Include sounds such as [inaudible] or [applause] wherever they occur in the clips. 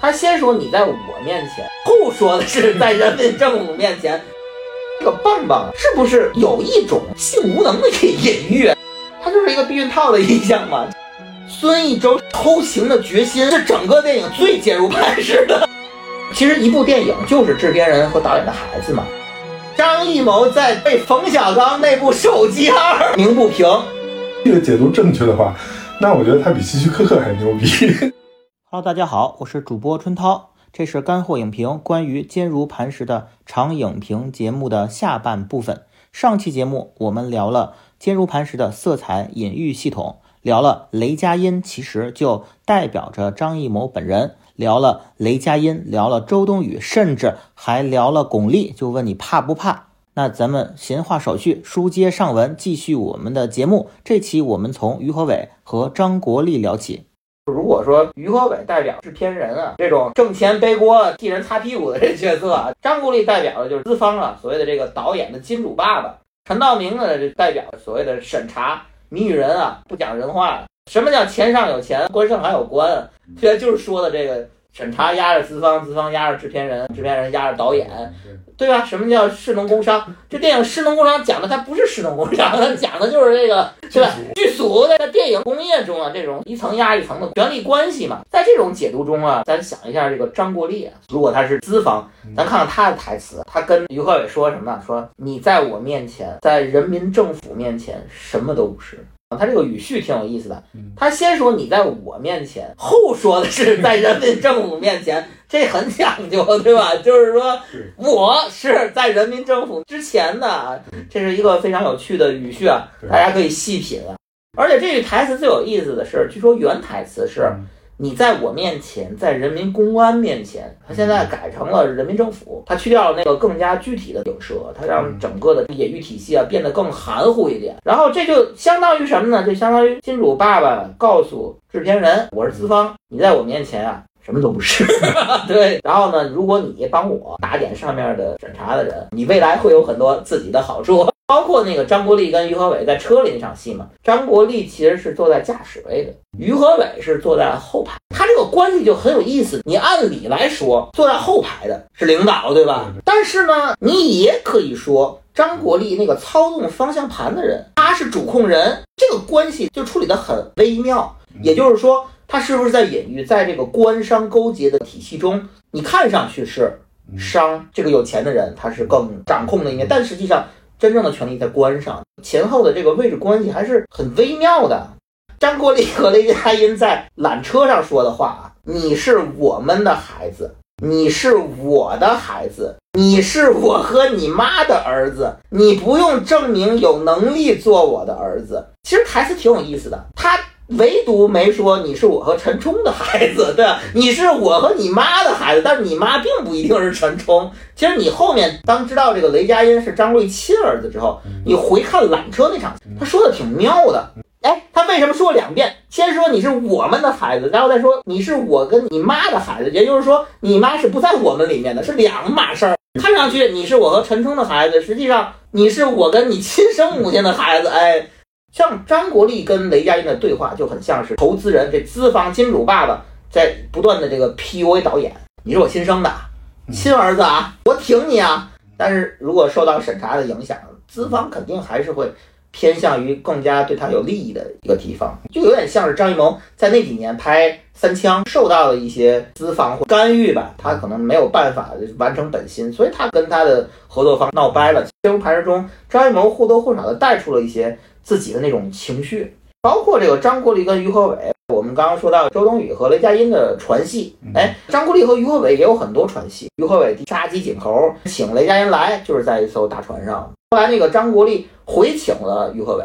他先说你在我面前，后说的是在人民政府面前。这个棒棒是不是有一种性无能的隐喻？它就是一个避孕套的印象嘛。孙艺洲偷情的决心是整个电影最坚如磐石的。其实一部电影就是制片人和导演的孩子嘛。张艺谋在被冯小刚那部手机号鸣不平。这个解读正确的话，那我觉得他比希区柯克还牛逼。Hello，大家好，我是主播春涛，这是干货影评关于坚如磐石的长影评节目的下半部分。上期节目我们聊了坚如磐石的色彩隐喻系统，聊了雷佳音其实就代表着张艺谋本人，聊了雷佳音，聊了周冬雨，甚至还聊了巩俐。就问你怕不怕？那咱们闲话少叙，书接上文，继续我们的节目。这期我们从于和伟和张国立聊起。如果说于和伟代表制片人啊，这种挣钱背锅、替人擦屁股的这角色啊，[laughs] 张国立代表的就是资方啊，所谓的这个导演的金主爸爸。陈道明呢，就代表所谓的审查谜语人啊，不讲人话。什么叫钱上有钱，官上还有官？现 [laughs] 在就是说的这个审查压着资方，资方压着制片人，制片人压着导演。对吧？什么叫士农工商？这电影士农工商讲的它不是士农工商，它讲的就是这个，对吧？剧组在电影工业中啊，这种一层压一层的权力关系嘛。在这种解读中啊，咱想一下这个张国立啊，如果他是资方，咱看看他的台词，他跟于和伟说什么呢？说你在我面前，在人民政府面前，什么都不是。他这个语序挺有意思的，他先说你在我面前，后说的是在人民政府面前，[laughs] 这很讲究，对吧？就是说我是在人民政府之前的，这是一个非常有趣的语序啊，大家可以细品啊。而且这句台词最有意思的是，据说原台词是。你在我面前，在人民公安面前，他现在改成了人民政府，他去掉了那个更加具体的影射，他让整个的野狱体系啊变得更含糊一点。然后这就相当于什么呢？就相当于金主爸爸告诉制片人，我是资方，你在我面前啊什么都不是。[laughs] 对。然后呢，如果你帮我打点上面的审查的人，你未来会有很多自己的好处。包括那个张国立跟于和伟在车里那场戏嘛，张国立其实是坐在驾驶位的，于和伟是坐在后排，他这个关系就很有意思。你按理来说，坐在后排的是领导，对吧？但是呢，你也可以说张国立那个操纵方向盘的人，他是主控人，这个关系就处理得很微妙。也就是说，他是不是在隐喻，在这个官商勾结的体系中，你看上去是商这个有钱的人，他是更掌控的一面，但实际上。真正的权力在官上，前后的这个位置关系还是很微妙的。张国立和雷佳音在缆车上说的话啊，你是我们的孩子，你是我的孩子，你是我和你妈的儿子，你不用证明有能力做我的儿子。其实台词挺有意思的，他。唯独没说你是我和陈冲的孩子，对吧？你是我和你妈的孩子，但是你妈并不一定是陈冲。其实你后面当知道这个雷佳音是张瑞亲儿子之后，你回看缆车那场，他说的挺妙的。哎，他为什么说两遍？先说你是我们的孩子，然后再说你是我跟你妈的孩子，也就是说你妈是不在我们里面的，是两码事儿。看上去你是我和陈冲的孩子，实际上你是我跟你亲生母亲的孩子。哎。像张国立跟雷佳音的对话就很像是投资人这资方金主爸爸在不断的这个 PUA 导演，你是我亲生的亲儿子啊，我挺你啊。但是如果受到审查的影响，资方肯定还是会偏向于更加对他有利益的一个地方，就有点像是张艺谋在那几年拍《三枪》受到了一些资方或干预吧，他可能没有办法完成本心，所以他跟他的合作方闹掰了。这部拍摄中，张艺谋或多或少的带出了一些。自己的那种情绪，包括这个张国立跟于和伟，我们刚刚说到周冬雨和雷佳音的传戏，哎，张国立和于和伟也有很多传戏。于和伟杀鸡儆猴，请雷佳音来，就是在一艘大船上。后来那个张国立回请了于和伟，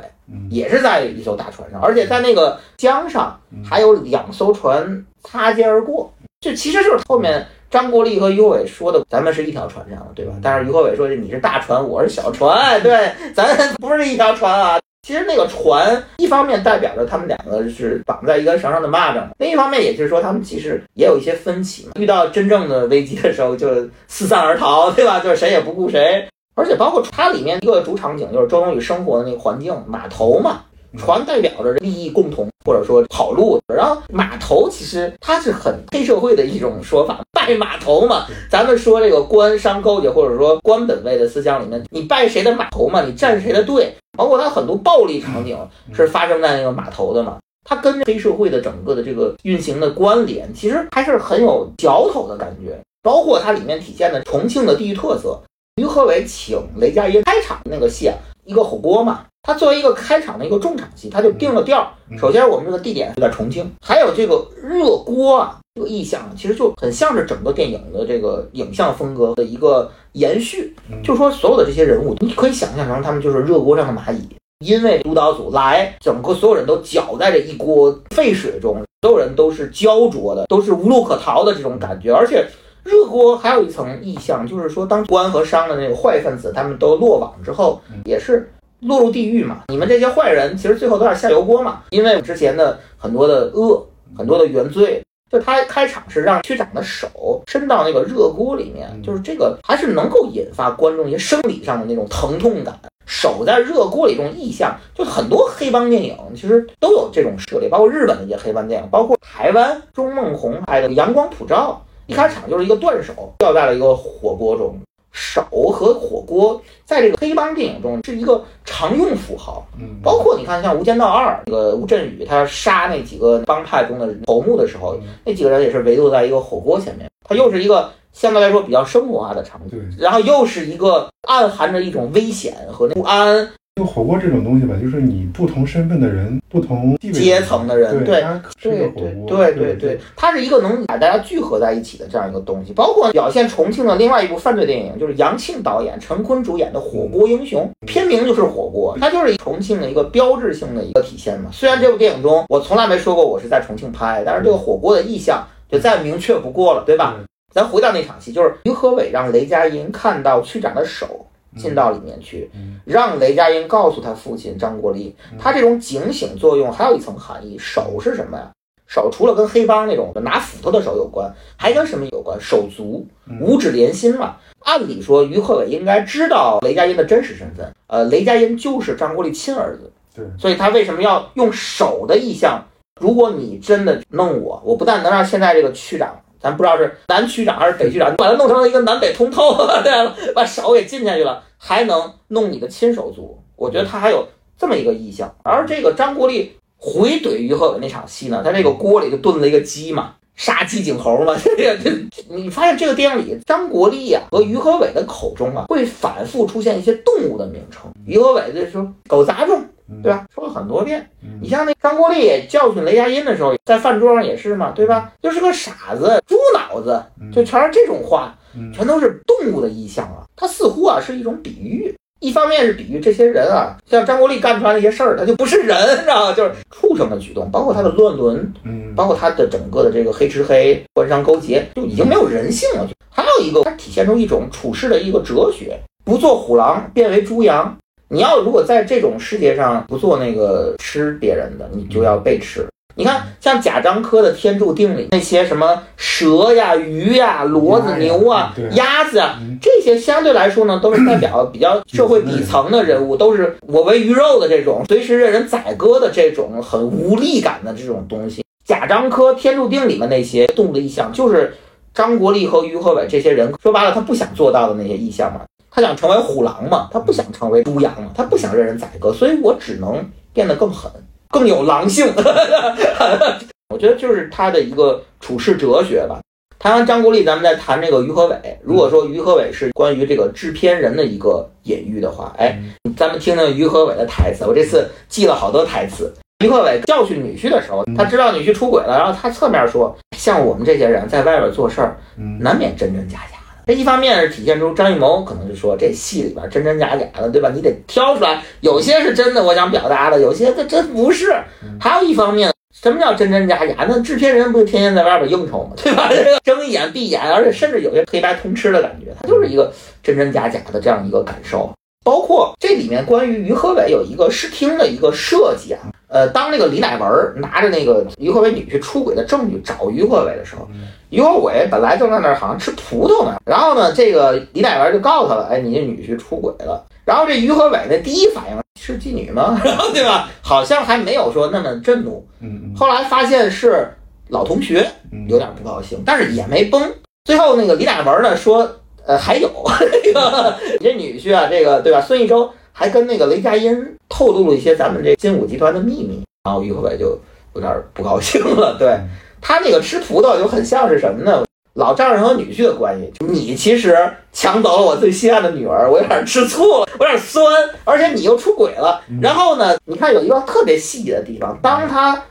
也是在一艘大船上，而且在那个江上还有两艘船擦肩而过。这其实就是后面张国立和于和伟说的，咱们是一条船上的，对吧？但是于和伟说你是大船，我是小船，对，咱不是一条船啊。其实那个船，一方面代表着他们两个是绑在一根绳上的蚂蚱，另一方面也就是说他们其实也有一些分歧。遇到真正的危机的时候，就四散而逃，对吧？就是谁也不顾谁。而且包括它里面一个主场景，就是周冬雨生活的那个环境，码头嘛。船代表着利益共同，或者说跑路。然后码头其实它是很黑社会的一种说法，拜码头嘛。咱们说这个官商勾结，或者说官本位的思想里面，你拜谁的码头嘛，你站谁的队，包括它很多暴力场景是发生在那个码头的嘛。它跟黑社会的整个的这个运行的关联，其实还是很有嚼头的感觉。包括它里面体现的重庆的地域特色。于和伟请雷佳音开场那个戏，一个火锅嘛，他作为一个开场的一个重场戏，他就定了调。首先，我们这个地点就在重庆，还有这个热锅啊，这个意象其实就很像是整个电影的这个影像风格的一个延续。就说所有的这些人物，你可以想象成他们就是热锅上的蚂蚁。因为督导组来，整个所有人都搅在这一锅沸水中，所有人都是焦灼的，都是无路可逃的这种感觉。而且热锅还有一层意象，就是说当官和商的那个坏分子他们都落网之后，也是落入地狱嘛。你们这些坏人其实最后都是下油锅嘛。因为之前的很多的恶，很多的原罪，就他开场是让区长的手伸到那个热锅里面，就是这个还是能够引发观众一些生理上的那种疼痛感。手在热锅里这种意象，就很多黑帮电影其实都有这种设立，包括日本的一些黑帮电影，包括台湾钟孟宏拍的《阳光普照》，一开场就是一个断手掉在了一个火锅中。手和火锅在这个黑帮电影中是一个常用符号。嗯，包括你看像《无间道二》，那个吴镇宇他杀那几个帮派中的头目的时候，那几个人也是围坐在一个火锅前面，他又是一个。相对来说比较生活化的场景，然后又是一个暗含着一种危险和不安。就火锅这种东西吧，就是你不同身份的人、不同阶层的人，对对对对对对，它是一个能把大家聚合在一起的这样一个东西。包括表现重庆的另外一部犯罪电影，就是杨庆导演、陈坤主演的《火锅英雄》，片名就是火锅，它就是重庆的一个标志性的一个体现嘛。虽然这部电影中我从来没说过我是在重庆拍，但是这个火锅的意象就再明确不过了，对吧？咱回到那场戏，就是于和伟让雷佳音看到区长的手进到里面去，让雷佳音告诉他父亲张国立，他这种警醒作用还有一层含义。手是什么呀？手除了跟黑帮那种拿斧头的手有关，还跟什么有关？手足，五指连心嘛。按理说，于和伟应该知道雷佳音的真实身份，呃，雷佳音就是张国立亲儿子，对，所以他为什么要用手的意向？如果你真的弄我，我不但能让现在这个区长。咱不知道是南区长还是北区长，你把它弄成了一个南北通透，对了，把手给进下去了，还能弄你的亲手足。我觉得他还有这么一个意向。而这个张国立回怼于和伟那场戏呢，他那个锅里就炖了一个鸡嘛，杀鸡儆猴嘛。这个，你发现这个电影里张国立呀和于和伟的口中啊，会反复出现一些动物的名称。于和伟就说狗杂种。对吧？说了很多遍。你像那张国立教训雷佳音的时候，在饭桌上也是嘛，对吧？就是个傻子、猪脑子，就全是这种话，全都是动物的意象啊。他似乎啊是一种比喻，一方面是比喻这些人啊，像张国立干出来那些事儿，他就不是人，你知道吗？就是畜生的举动，包括他的乱伦，嗯，包括他的整个的这个黑吃黑、官商勾结，就已经没有人性了。还有一个，它体现出一种处事的一个哲学：不做虎狼，变为猪羊。你要如果在这种世界上不做那个吃别人的，你就要被吃。你看，像贾樟柯的《天注定》里那些什么蛇呀、鱼呀、骡子、牛啊、鸭子啊，这些相对来说呢，都是代表比较社会底层的人物，都是我为鱼肉的这种，随时任人宰割的这种很无力感的这种东西。贾樟柯《天注定》里面那些动物的意象，就是张国立和于和伟这些人说白了，他不想做到的那些意象嘛。他想成为虎狼嘛？他不想成为猪羊嘛？他不想任人宰割，所以我只能变得更狠，更有狼性。[laughs] 我觉得就是他的一个处世哲学吧。谈完张国立，咱们再谈这个于和伟。如果说于和伟是关于这个制片人的一个隐喻的话，哎，咱们听听于和伟的台词。我这次记了好多台词。于和伟教训女婿的时候，他知道女婿出轨了，然后他侧面说：“像我们这些人在外边做事儿，难免真真假假。”这一方面是体现出张艺谋可能就说这戏里边真真假假的，对吧？你得挑出来，有些是真的，我想表达的，有些它真不是。还有一方面，什么叫真真假假？那制片人不是天天在外边应酬吗？对吧？这 [laughs] 个睁一眼闭眼，而且甚至有些黑白通吃的感觉，它就是一个真真假假的这样一个感受。包括这里面关于于和伟有一个视听的一个设计啊，呃，当那个李乃文拿着那个于和伟女婿出轨的证据找于和伟的时候，于和伟本来正在那儿好像吃葡萄呢，然后呢，这个李乃文就告诉他了，哎，你这女婿出轨了，然后这于和伟的，第一反应是妓女吗？然 [laughs] 后对吧？好像还没有说那么震怒。嗯后来发现是老同学，嗯，有点不高兴，但是也没崩。最后那个李乃文呢说，呃，还有 [laughs] 这个你这女婿啊，这个对吧？孙艺洲还跟那个雷佳音透露了一些咱们这金武集团的秘密，然后于和伟就有点不高兴了。[laughs] 对他那个吃葡萄就很像是什么呢？老丈人和女婿的关系，就你其实抢走了我最心爱的女儿，我有点吃醋了，我有点酸，而且你又出轨了。然后呢，你看有一个特别细节的地方，当他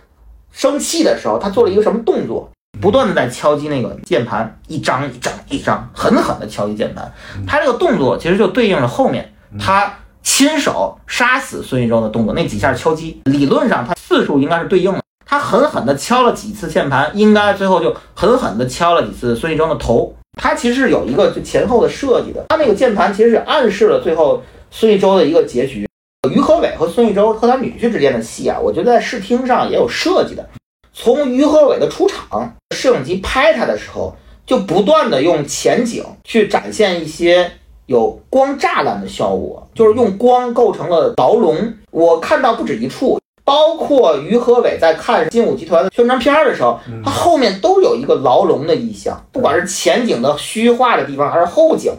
生气的时候，他做了一个什么动作？不断的在敲击那个键盘，一张一张一张，狠狠的敲击键盘。他这个动作其实就对应了后面他亲手杀死孙艺洲的动作，那几下敲击，理论上他次数应该是对应的。他狠狠的敲了几次键盘，应该最后就狠狠的敲了几次孙艺洲的头。他其实是有一个就前后的设计的，他那个键盘其实是暗示了最后孙艺洲的一个结局。于和伟和孙艺洲和他女婿之间的戏啊，我觉得在视听上也有设计的。从于和伟的出场，摄影机拍他的时候，就不断的用前景去展现一些有光栅栏的效果，就是用光构成了牢笼。我看到不止一处，包括于和伟在看金武集团的宣传片的时候，他后面都有一个牢笼的意象，不管是前景的虚化的地方，还是后景。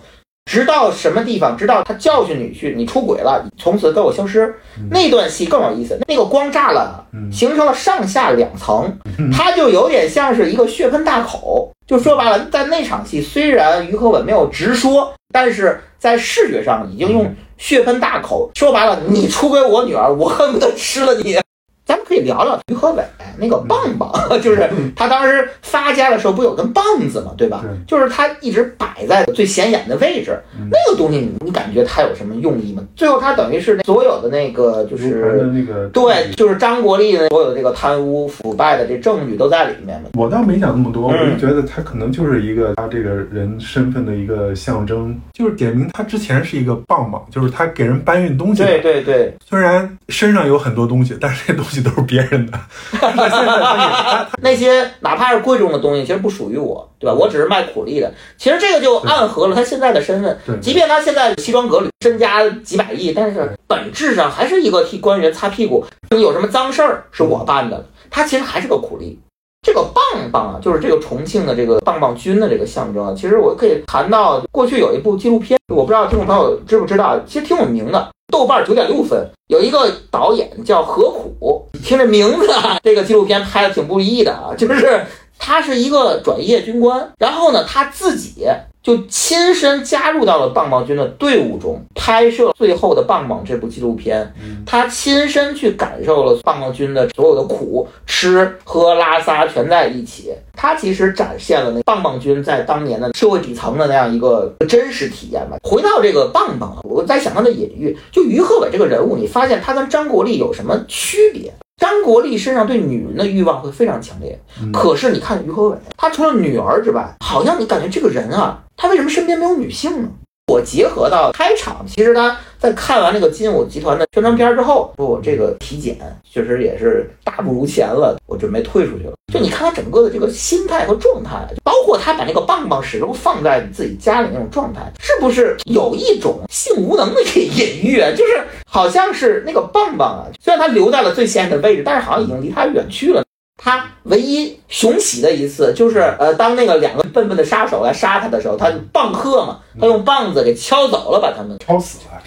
直到什么地方？直到他教训女婿，你出轨了，从此跟我消失。那段戏更有意思，那个光炸了形成了上下两层，它就有点像是一个血盆大口。就说白了，在那场戏，虽然于和伟没有直说，但是在视觉上已经用血盆大口说白了，你出轨我女儿，我恨不得吃了你。咱们可以聊聊于和伟那个棒棒，[laughs] 就是他当时发家的时候不有根棒子嘛，对吧？就是他一直摆在最显眼的位置，那个东西你你感觉它有什么用意吗？最后他等于是那所有的那个就是的那个对，就是张国立的所有的这个贪污腐败的这证据都在里面嘛。我倒没想那么多，我嗯就觉得他可能就是一个他这个人身份的一个象征，就是点名他之前是一个棒棒，就是他给人搬运东西。对对对，虽然身上有很多东西，但是这东西都是别人的。[laughs] 那些哪怕是贵重的东西，其实不属于我，对吧？我只是卖苦力的。其实这个就暗合了他现在的身份。即便他现在西装革履，身家几百亿，但是本质上还是一个替官员擦屁股。你有什么脏事儿是我办的，他其实还是个苦力。这个棒棒啊，就是这个重庆的这个棒棒军的这个象征啊。其实我可以谈到过去有一部纪录片，我不知道听众朋友知不知道，其实挺有名的，豆瓣九点六分。有一个导演叫何苦，听这名字，这个纪录片拍的挺不易的啊，就是他是一个转业军官，然后呢，他自己就亲身加入到了棒棒军的队伍中，拍摄《最后的棒棒》这部纪录片。他亲身去感受了棒棒军的所有的苦，吃喝拉撒全在一起。他其实展现了那棒棒军在当年的社会底层的那样一个真实体验吧。回到这个棒棒啊，我在想他的隐喻，就于和伟这个人物，你发现他跟张国立有什么区别？张国立身上对女人的欲望会非常强烈，可是你看于和伟，他除了女儿之外，好像你感觉这个人啊，他为什么身边没有女性呢？我结合到开场，其实他在看完那个金武集团的宣传片之后，说我这个体检确实也是大不如前了，我准备退出去了。就你看他整个的这个心态和状态，包括他把那个棒棒始终放在自己家里那种状态，是不是有一种性无能的隐喻啊？就是好像是那个棒棒啊，虽然他留在了最显眼的位置，但是好像已经离他远去了。他唯一雄起的一次，就是呃，当那个两个笨笨的杀手来杀他的时候，他棒喝嘛，他用棒子给敲走了，把他们敲死了。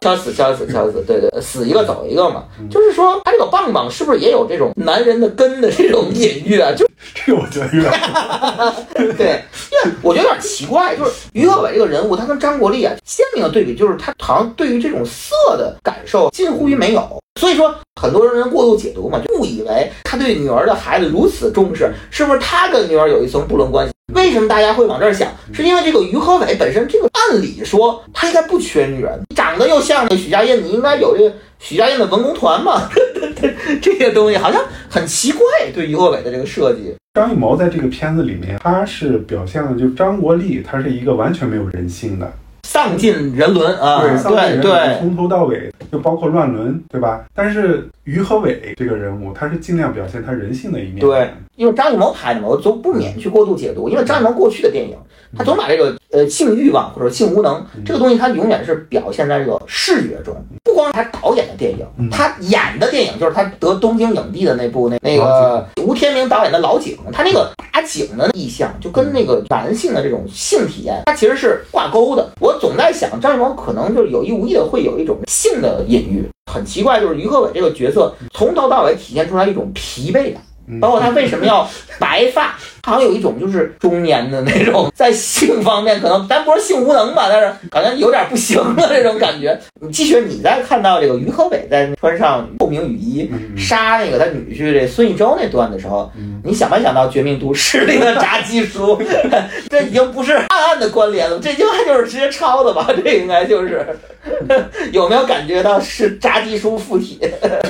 敲死、敲死、敲死，对对，死一个走一个嘛。就是说，他这个棒棒是不是也有这种男人的根的这种隐喻啊？就 [laughs] 这个我觉得有点 [laughs] 对，因为我觉得有点奇怪，就是于和伟这个人物，他跟张国立啊鲜明的对比，就是他好像对于这种色的感受近乎于没有。所以说，很多人过度解读嘛，就误以为他对女儿的孩子如此重视，是不是他跟女儿有一层不伦关系？为什么大家会往这儿想？是因为这个于和伟本身这个，按理说他应该不缺女人，长得又像那许家印，你应该有这个许家印的文工团嘛？[laughs] 这些东西好像很奇怪，对于和伟的这个设计。张艺谋在这个片子里面，他是表现了就张国立，他是一个完全没有人性的，撒丧尽人伦啊，对，对伦，从头到尾就包括乱伦，对吧？但是于和伟这个人物，他是尽量表现他人性的一面。对，因为张艺谋拍的嘛，我总不免去过度解读，因为张艺谋过去的电影，他总把这个呃性欲望或者性无能这个东西，他永远是表现在这个视觉中，不光是他导演的电影，嗯他演的电影就是他得东京影帝的那部那那个吴天明导演的《老井》，他那个打井的意象就跟那个男性的这种性体验，他其实是挂钩的。我总在想，张艺谋可能就是有意无意的会有一种性的隐喻。很奇怪，就是于和伟这个角色从头到尾体现出来一种疲惫感。嗯包括他为什么要白发，好像有一种就是中年的那种，在性方面可能咱不是性无能吧，但是好像有点不行了这种感觉。你继续，你再看到这个于和伟在穿上透明雨衣嗯杀那个他女婿这孙艺洲那段的时候，嗯你想没想到《绝命毒师》里的炸鸡叔？[laughs] 这已经不是暗暗的关联了，这应该就是直接抄的吧？[laughs] 这应该就是 [laughs] 有没有感觉到是炸鸡叔附体？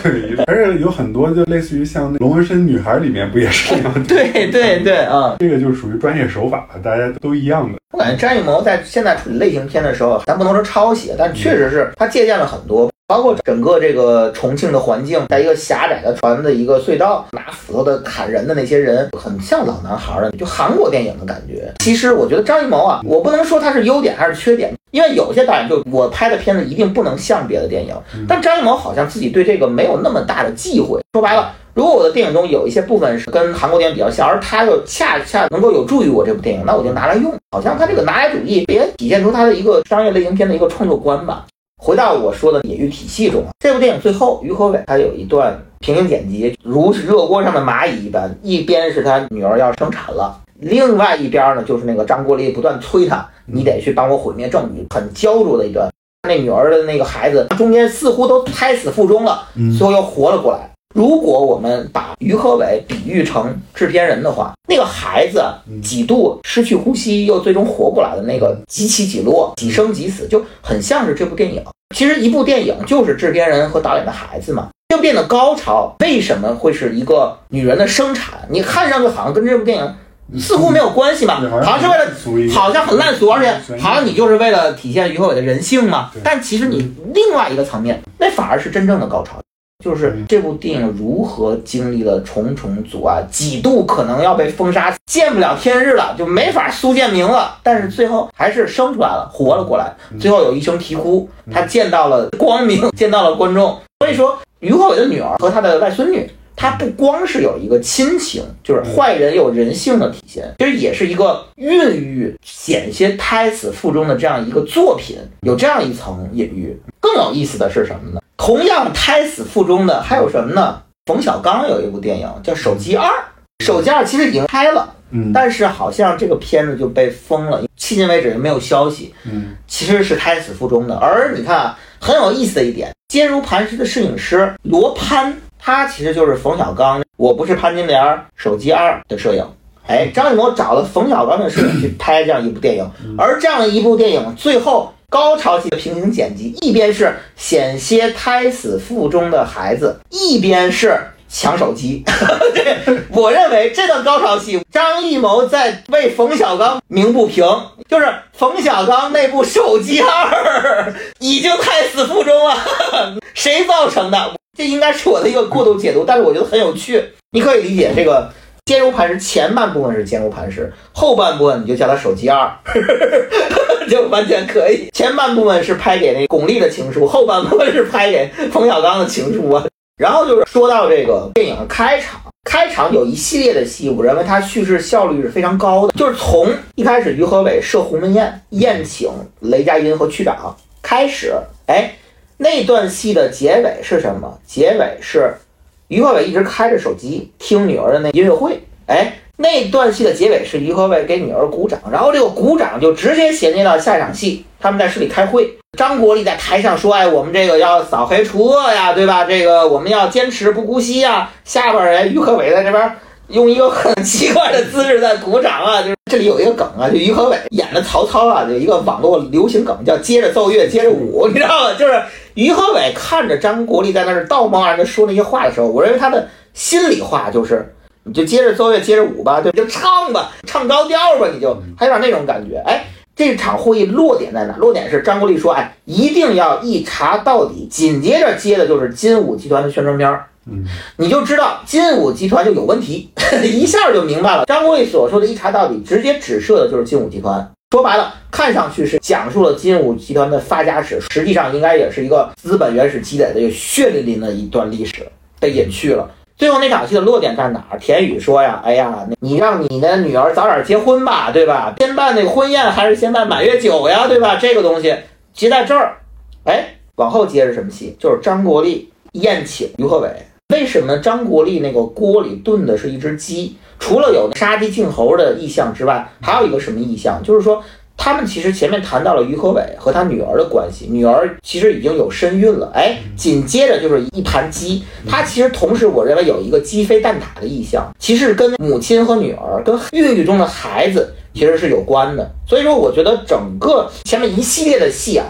对，而且有很多就类似于像那《龙纹身女孩》里面不也是这样的？对对对啊！这个就是属于专业手法了，大家都一样的。我感觉张艺谋在现在处理类型片的时候，咱不能说抄袭，但确实是他借鉴了很多，包括整个这个重庆的环境，在一个狭窄的船的一个隧道，拿斧头的砍人的那些人，很像老男孩的，就韩国电影的感觉。其实我觉得张艺谋啊，我不能说他是优点还是缺点，因为有些导演就我拍的片子一定不能像别的电影，但张艺谋好像自己对这个没有那么大的忌讳。说白了。如果我的电影中有一些部分是跟韩国电影比较像，而它又恰恰能够有助于我这部电影，那我就拿来用。好像他这个拿来主义也体现出他的一个商业类型片的一个创作观吧。回到我说的野域体系中，这部电影最后于和伟他有一段平行剪辑，如热锅上的蚂蚁一般，一边是他女儿要生产了，另外一边呢就是那个张国立不断催他，你得去帮我毁灭证据，很焦灼的一段。那女儿的那个孩子中间似乎都胎死腹中了，最后又活了过来。如果我们把于和伟比喻成制片人的话，那个孩子几度失去呼吸，又最终活过来的那个几起几落、几生几死，就很像是这部电影。其实一部电影就是制片人和导演的孩子嘛。这部电影的高潮为什么会是一个女人的生产？你看上去好像跟这部电影似乎没有关系吧，好像是为了好像很烂俗，而且好像你就是为了体现于和伟的人性嘛。但其实你另外一个层面，那反而是真正的高潮。就是这部电影如何经历了重重阻碍，几度可能要被封杀，见不了天日了，就没法苏建明了。但是最后还是生出来了，活了过来。最后有一声啼哭，他见到了光明，见到了观众。所以说，于和伟的女儿和他的外孙女，他不光是有一个亲情，就是坏人有人性的体现，其实也是一个孕育险些胎死腹中的这样一个作品，有这样一层隐喻。更有意思的是什么呢？同样胎死腹中的还有什么呢？冯小刚有一部电影叫《手机二》，《手机二》其实已经拍了，嗯但是好像这个片子就被封了，迄今为止也没有消息。嗯其实是胎死腹中的。而你看啊，很有意思的一点，坚如磐石的摄影师罗攀，他其实就是冯小刚《我不是潘金莲》手机二的摄影。哎，张艺谋找了冯小刚的摄影去拍这样一部电影，而这样的一部电影最后高潮期的平行剪辑，一边是险些胎死腹中的孩子，一边是抢手机。[laughs] 对，我认为这段高潮戏，张艺谋在为冯小刚鸣不平，就是冯小刚那部《手机二》已经胎死腹中了，[laughs] 谁造成的？这应该是我的一个过度解读，但是我觉得很有趣。你可以理解这个坚如磐石，前半部分是坚如磐石，后半部分你就叫它手机二，[laughs] 就完全可以。前半部分是拍给那巩俐的情书，后半部分是拍给冯小刚的情书啊。然后就是说到这个电影开场，开场有一系列的戏，我认为它叙事效率是非常高的。就是从一开始于和伟设鸿门宴，宴请雷佳音和区长开始，哎，那段戏的结尾是什么？结尾是于和伟一直开着手机听女儿的那音乐会，哎。那段戏的结尾是于和伟给女儿鼓掌，然后这个鼓掌就直接衔接到下一场戏，他们在市里开会，张国立在台上说：“哎，我们这个要扫黑除恶呀，对吧？这个我们要坚持不姑息呀。”下边人于和伟在这边用一个很奇怪的姿势在鼓掌啊，就是这里有一个梗啊，就于和伟演的曹操啊，有一个网络流行梗叫“接着奏乐，接着舞”，你知道吗？就是于和伟看着张国立在那儿道貌岸然的说那些话的时候，我认为他的心里话就是。你就接着奏乐，接着舞吧，对，就唱吧，唱高调吧，你就，还有点那种感觉。哎，这场会议落点在哪？落点是张国立说，哎，一定要一查到底。紧接着接的就是金武集团的宣传片儿，嗯，你就知道金武集团就有问题，[laughs] 一下就明白了。张国立所说的一查到底，直接指涉的就是金武集团。说白了，看上去是讲述了金武集团的发家史，实际上应该也是一个资本原始积累的血淋淋的一段历史被隐去了。最后那场戏的落点在哪儿？田宇说呀：“哎呀，你让你的女儿早点结婚吧，对吧？先办那个婚宴还是先办满月酒呀，对吧？这个东西结在这儿，哎，往后接着什么戏？就是张国立宴请于和伟。为什么张国立那个锅里炖的是一只鸡？除了有杀鸡儆猴的意象之外，还有一个什么意象？就是说。”他们其实前面谈到了于和伟和他女儿的关系，女儿其实已经有身孕了，哎，紧接着就是一盘鸡，它其实同时我认为有一个鸡飞蛋打的意象，其实跟母亲和女儿跟孕育中的孩子其实是有关的，所以说我觉得整个前面一系列的戏啊，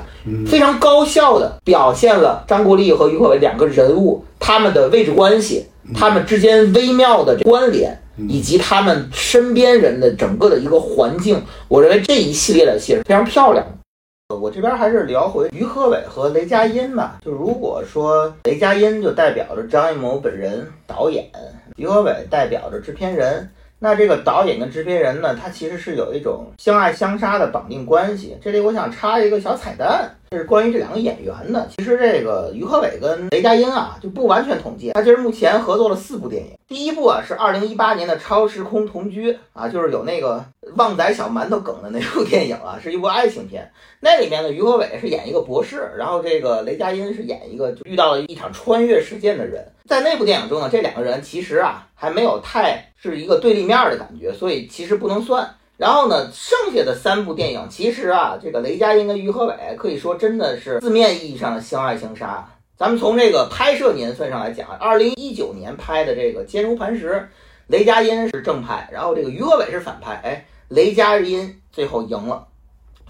非常高效的表现了张国立和于和伟两个人物他们的位置关系，他们之间微妙的关联。以及他们身边人的整个的一个环境，我认为这一系列的戏是非常漂亮的。我这边还是聊回于和伟和雷佳音吧。就如果说雷佳音就代表着张艺谋本人导演，于和伟代表着制片人，那这个导演跟制片人呢，他其实是有一种相爱相杀的绑定关系。这里我想插一个小彩蛋。这是关于这两个演员的。其实这个于和伟跟雷佳音啊，就不完全统计。他其实目前合作了四部电影。第一部啊是二零一八年的《超时空同居》啊，就是有那个旺仔小馒头梗的那部电影啊，是一部爱情片。那里面呢，于和伟是演一个博士，然后这个雷佳音是演一个就遇到了一场穿越事件的人。在那部电影中呢，这两个人其实啊还没有太是一个对立面的感觉，所以其实不能算。然后呢，剩下的三部电影，其实啊，这个雷佳音跟于和伟可以说真的是字面意义上的相爱相杀。咱们从这个拍摄年份上来讲，二零一九年拍的这个《坚如磐石》，雷佳音是正派，然后这个于和伟是反派。哎，雷佳音最后赢了。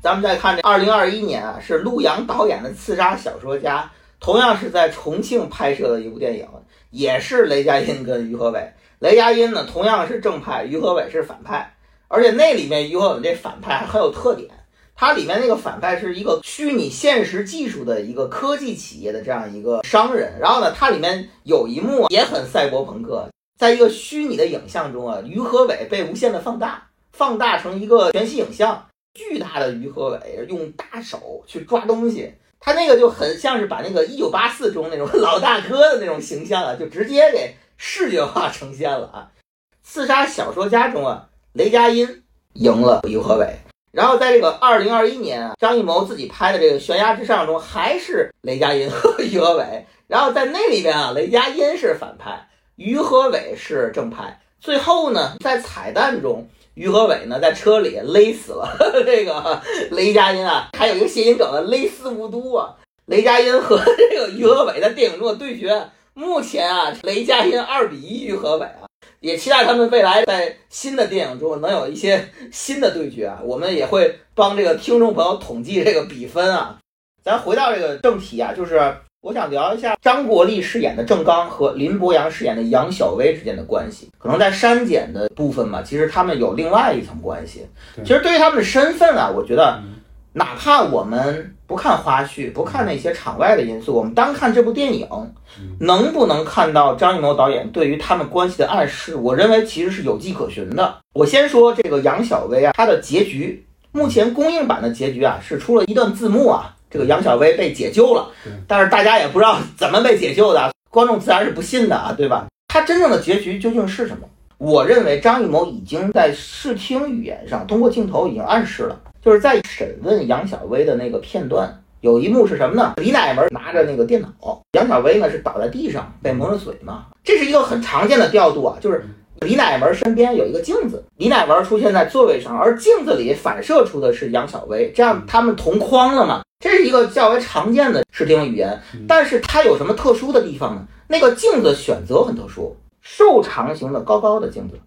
咱们再看这二零二一年啊，是陆阳导演的《刺杀小说家》，同样是在重庆拍摄的一部电影，也是雷佳音跟于和伟。雷佳音呢，同样是正派，于和伟是反派。而且那里面于和伟这反派还很有特点，它里面那个反派是一个虚拟现实技术的一个科技企业的这样一个商人。然后呢，它里面有一幕也很赛博朋克，在一个虚拟的影像中啊，于和伟被无限的放大，放大成一个全息影像，巨大的于和伟用大手去抓东西，他那个就很像是把那个一九八四中那种 [laughs] 老大哥的那种形象啊，就直接给视觉化呈现了啊。刺杀小说家中啊。雷佳音赢了于和伟，然后在这个二零二一年啊，张艺谋自己拍的这个《悬崖之上》中，还是雷佳音和于和伟。然后在那里边啊，雷佳音是反派，于和伟是正派。最后呢，在彩蛋中，于和伟呢在车里勒死了 [laughs] 这个雷佳音啊，还有一个谐音梗的勒死无都啊。雷佳音和这个于和伟在电影中的对决，目前啊，雷佳音二比一于和伟啊。也期待他们未来在新的电影中能有一些新的对决啊！我们也会帮这个听众朋友统计这个比分啊。咱回到这个正题啊，就是我想聊一下张国立饰演的郑刚和林博洋饰演的杨小薇之间的关系。可能在删减的部分嘛，其实他们有另外一层关系。其实对于他们的身份啊，我觉得。哪怕我们不看花絮，不看那些场外的因素，我们单看这部电影，能不能看到张艺谋导演对于他们关系的暗示？我认为其实是有迹可循的。我先说这个杨小薇啊，她的结局，目前公映版的结局啊是出了一段字幕啊，这个杨小薇被解救了，但是大家也不知道怎么被解救的，观众自然是不信的啊，对吧？她真正的结局究竟是什么？我认为张艺谋已经在视听语言上通过镜头已经暗示了。就是在审问杨小薇的那个片段，有一幕是什么呢？李乃文拿着那个电脑，杨小薇呢是倒在地上被蒙着嘴嘛。这是一个很常见的调度啊，就是李乃文身边有一个镜子，李乃文出现在座位上，而镜子里反射出的是杨小薇，这样他们同框了嘛？这是一个较为常见的视听语言，但是它有什么特殊的地方呢？那个镜子选择很特殊，瘦长型的高高的镜子，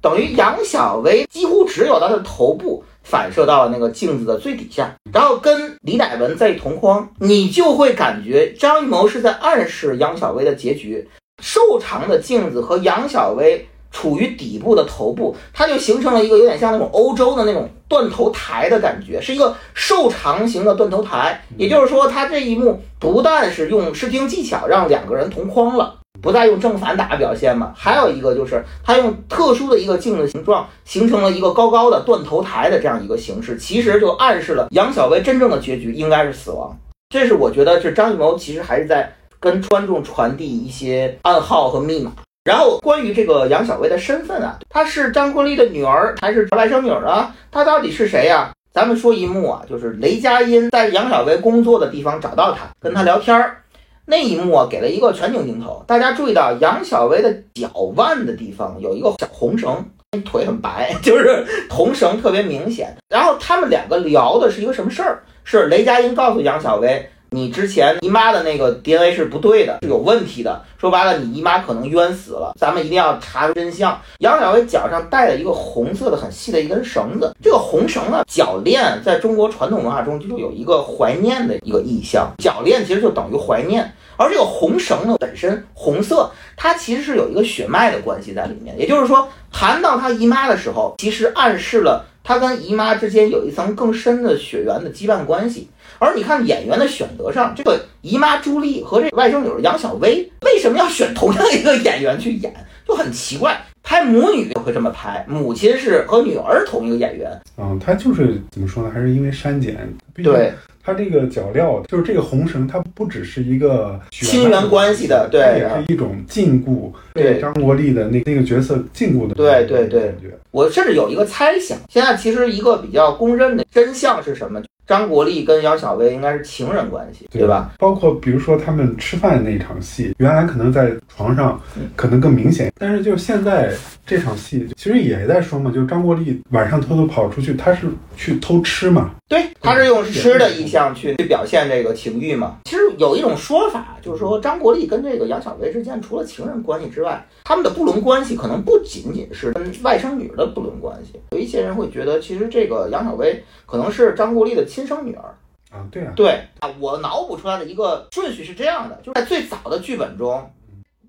等于杨小薇几乎只有她的头部。反射到了那个镜子的最底下，然后跟李乃文在一同框，你就会感觉张艺谋是在暗示杨小薇的结局。瘦长的镜子和杨小薇处于底部的头部，它就形成了一个有点像那种欧洲的那种断头台的感觉，是一个瘦长型的断头台。也就是说，他这一幕不但是用视听技巧让两个人同框了，不再用正反打表现嘛，还有一个就是它用特殊的一个镜子形状，形成了一个高高的断头台的这样一个形式，其实就暗示了杨小薇真正的结局应该是死亡。这是我觉得是张艺谋其实还是在跟观众传递一些暗号和密码。然后关于这个杨小薇的身份啊，她是张国立的女儿还是外甥女儿啊？她到底是谁呀？咱们说一幕啊，就是雷佳音在杨小薇工作的地方找到她，跟她聊天儿。那一幕啊，给了一个全景镜头，大家注意到杨小薇的脚腕的地方有一个小红绳，腿很白，[laughs] 就是红绳特别明显。然后他们两个聊的是一个什么事儿？是雷佳音告诉杨小薇。你之前姨妈的那个 DNA 是不对的，是有问题的。说白了，你姨妈可能冤死了，咱们一定要查出真相。杨小薇脚上带了一个红色的很细的一根绳子，这个红绳呢，脚链在中国传统文化中就有一个怀念的一个意象，脚链其实就等于怀念。而这个红绳呢，本身红色，它其实是有一个血脉的关系在里面，也就是说，谈到她姨妈的时候，其实暗示了她跟姨妈之间有一层更深的血缘的羁绊关系。而你看演员的选择上，这个姨妈朱莉和这外甥女杨小薇，为什么要选同样一个演员去演，就很奇怪。拍母女会这么拍，母亲是和女儿同一个演员。嗯，他就是怎么说呢？还是因为删减。对。它这个脚镣就是这个红绳，它不只是一个亲缘关系的，对，也是一种禁锢，对张国立的那那个角色禁锢的，对对对。我甚至有一个猜想，现在其实一个比较公认的真相是什么？张国立跟杨小薇应该是情人关系，对吧？包括比如说他们吃饭那场戏，原来可能在床上可能更明显，但是就现在这场戏，其实也在说嘛，就张国立晚上偷偷跑出去，他是去偷吃嘛？对，他是用吃的意象去去表现这个情欲嘛。其实有一种说法，就是说张国立跟这个杨小薇之间，除了情人关系之外，他们的不伦关系可能不仅仅是跟外甥女的不伦关系。有一些人会觉得，其实这个杨小薇可能是张国立的。亲生女儿啊，对啊，对啊，我脑补出来的一个顺序是这样的，就是在最早的剧本中，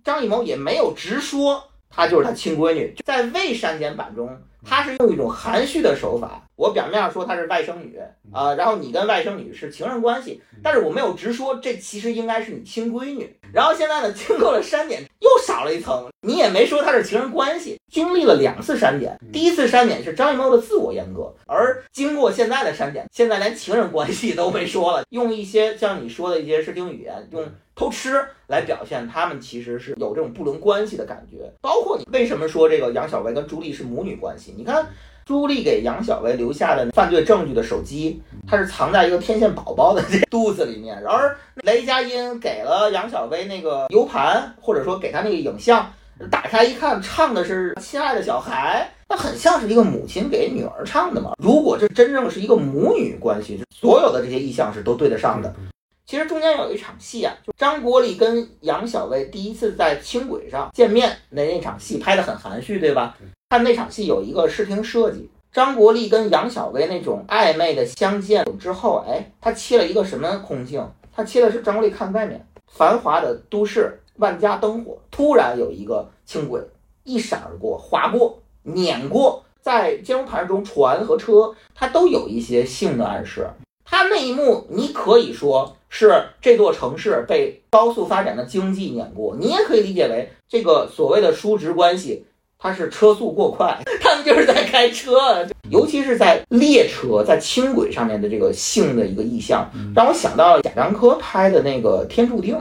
张艺谋也没有直说她就是他亲闺女，在未删减版中。他是用一种含蓄的手法，我表面上说她是外甥女啊，然后你跟外甥女是情人关系，但是我没有直说这其实应该是你亲闺女。然后现在呢，经过了删减，又少了一层，你也没说她是情人关系。经历了两次删减，第一次删减是张艺谋的自我阉割，而经过现在的删减，现在连情人关系都没说了，用一些像你说的一些视听语言，用。偷吃来表现他们其实是有这种不伦关系的感觉，包括你为什么说这个杨小薇跟朱莉是母女关系？你看朱莉给杨小薇留下的犯罪证据的手机，它是藏在一个天线宝宝的这肚子里面，然而雷佳音给了杨小薇那个 U 盘，或者说给她那个影像，打开一看，唱的是亲爱的小孩，那很像是一个母亲给女儿唱的嘛。如果这真正是一个母女关系，所有的这些意象是都对得上的。其实中间有一场戏啊，就张国立跟杨小薇第一次在轻轨上见面那那场戏拍的很含蓄，对吧？看那场戏有一个视听设计，张国立跟杨小薇那种暧昧的相见之后，哎，他切了一个什么空镜？他切的是张国立看外面繁华的都市，万家灯火，突然有一个轻轨一闪而过，划过，碾过，在金融盘中船和车，它都有一些性的暗示。他那一幕，你可以说。是这座城市被高速发展的经济碾过，你也可以理解为这个所谓的叔侄关系，它是车速过快，[laughs] 他们就是在开车，尤其是在列车在轻轨上面的这个性的一个意象，让我想到贾樟柯拍的那个《天注定》。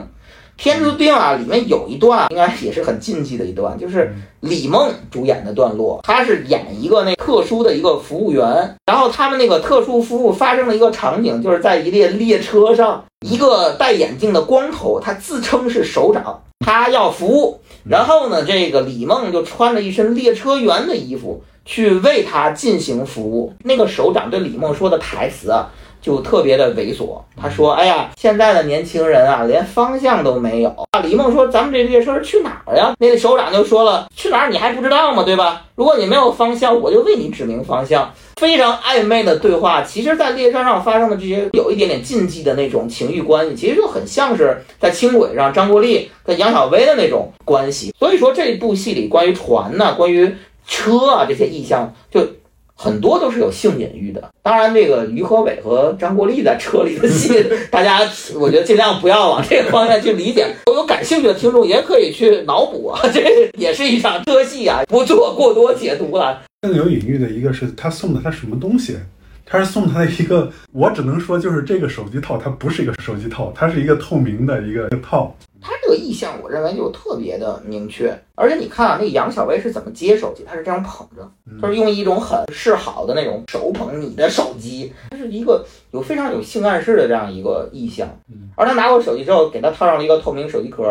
天注定啊，里面有一段应该也是很禁忌的一段，就是李梦主演的段落，她是演一个那特殊的一个服务员，然后他们那个特殊服务发生了一个场景，就是在一列列车上，一个戴眼镜的光头，他自称是首长，他要服务，然后呢，这个李梦就穿着一身列车员的衣服去为他进行服务。那个首长对李梦说的台词啊，就特别的猥琐。他说：“哎呀，现在的年轻人啊，连方向都没有啊。”李梦说：“咱们这列车是去哪儿呀？”那个首长就说了：“去哪儿你还不知道吗？对吧？如果你没有方向，我就为你指明方向。”非常暧昧的对话，其实，在列车上发生的这些有一点点禁忌的那种情欲关系，其实就很像是在轻轨上张国立跟杨小薇的那种关系。所以说，这部戏里关于船呐、关于车啊这些意象，就很多都是有性隐喻的。当然，这个于和伟和张国立在车里的戏，[laughs] 大家我觉得尽量不要往这个方向去理解。[laughs] 有感兴趣的听众也可以去脑补啊，[laughs] 这也是一场车戏啊，不做过多解读了。更有隐喻的一个是他送的他什么东西？他是送他的一个，我只能说就是这个手机套，它不是一个手机套，它是一个透明的一个套。他这个意向，我认为就特别的明确。而且你看啊，那杨小薇是怎么接手机？她是这样捧着，就是用一种很示好的那种手捧你的手机，它是一个有非常有性暗示的这样一个意向。而他拿过手机之后，给他套上了一个透明手机壳，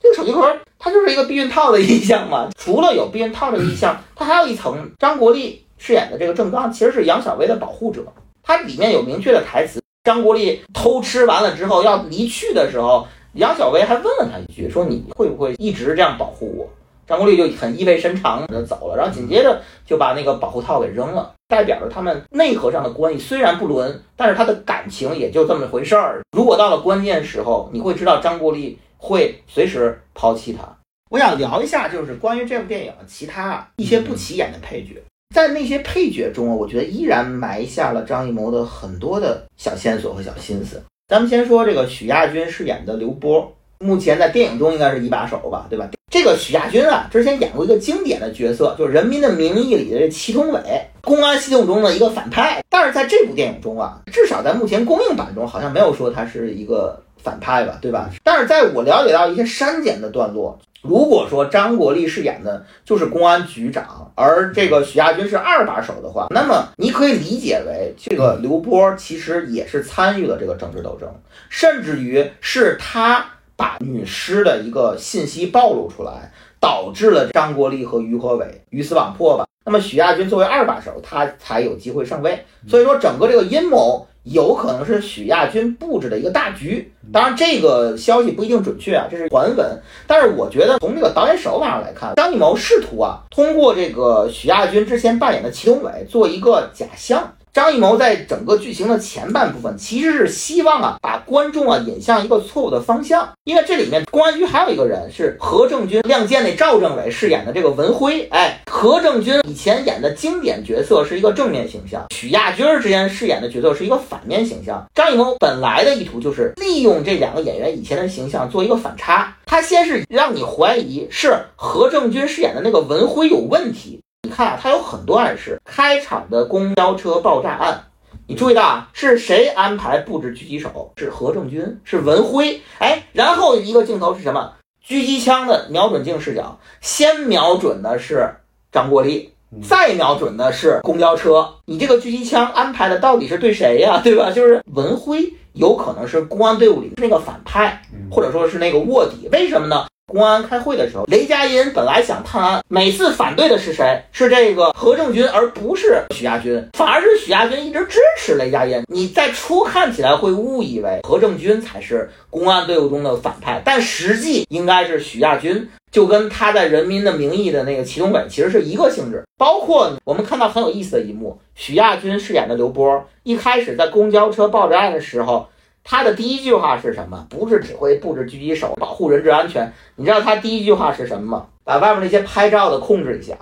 这个手机壳它就是一个避孕套的意向嘛。除了有避孕套这个意向，它还有一层张国立饰演的这个郑刚其实是杨小薇的保护者，它里面有明确的台词。张国立偷吃完了之后要离去的时候。杨小薇还问了他一句，说你会不会一直这样保护我？张国立就很意味深长的走了，然后紧接着就把那个保护套给扔了，代表着他们内核上的关系虽然不伦，但是他的感情也就这么回事儿。如果到了关键时候，你会知道张国立会随时抛弃他。我想聊一下，就是关于这部电影其他一些不起眼的配角，在那些配角中啊，我觉得依然埋下了张艺谋的很多的小线索和小心思。咱们先说这个许亚军饰演的刘波，目前在电影中应该是一把手吧，对吧？这个许亚军啊，之前演过一个经典的角色，就是《人民的名义》里的祁同伟，公安系统中的一个反派。但是在这部电影中啊，至少在目前公映版中，好像没有说他是一个反派吧，对吧？但是在我了解到一些删减的段落。如果说张国立饰演的就是公安局长，而这个许亚军是二把手的话，那么你可以理解为这个刘波其实也是参与了这个政治斗争，甚至于是他把女尸的一个信息暴露出来，导致了张国立和于和伟鱼死网破吧。那么许亚军作为二把手，他才有机会上位。所以说，整个这个阴谋。有可能是许亚军布置的一个大局，当然这个消息不一定准确啊，这是传闻。但是我觉得从这个导演手法上来看，张艺谋试图啊，通过这个许亚军之前扮演的祁同伟做一个假象。张艺谋在整个剧情的前半部分，其实是希望啊，把观众啊引向一个错误的方向。因为这里面公安局还有一个人是何正军，《亮剑》那赵政委饰演的这个文辉。哎，何正军以前演的经典角色是一个正面形象，许亚军之前饰演的角色是一个反面形象。张艺谋本来的意图就是利用这两个演员以前的形象做一个反差，他先是让你怀疑是何正军饰演的那个文辉有问题。你看啊，它有很多暗示。开场的公交车爆炸案，你注意到啊，是谁安排布置狙击手？是何正军，是文辉。哎，然后一个镜头是什么？狙击枪的瞄准镜视角，先瞄准的是张国立，再瞄准的是公交车。你这个狙击枪安排的到底是对谁呀？[laughs] 对吧？就是文辉有可能是公安队伍里那个反派，或者说是那个卧底。为什么呢？公安开会的时候，雷佳音本来想探案，每次反对的是谁？是这个何正军，而不是许亚军，反而是许亚军一直支持雷佳音。你在初看起来会误以为何正军才是公安队伍中的反派，但实际应该是许亚军，就跟他在《人民的名义》的那个祁同伟其实是一个性质。包括我们看到很有意思的一幕，许亚军饰演的刘波，一开始在公交车爆炸案的时候。他的第一句话是什么？不是指挥布置狙击手，保护人质安全。你知道他第一句话是什么吗？把外面那些拍照的控制一下。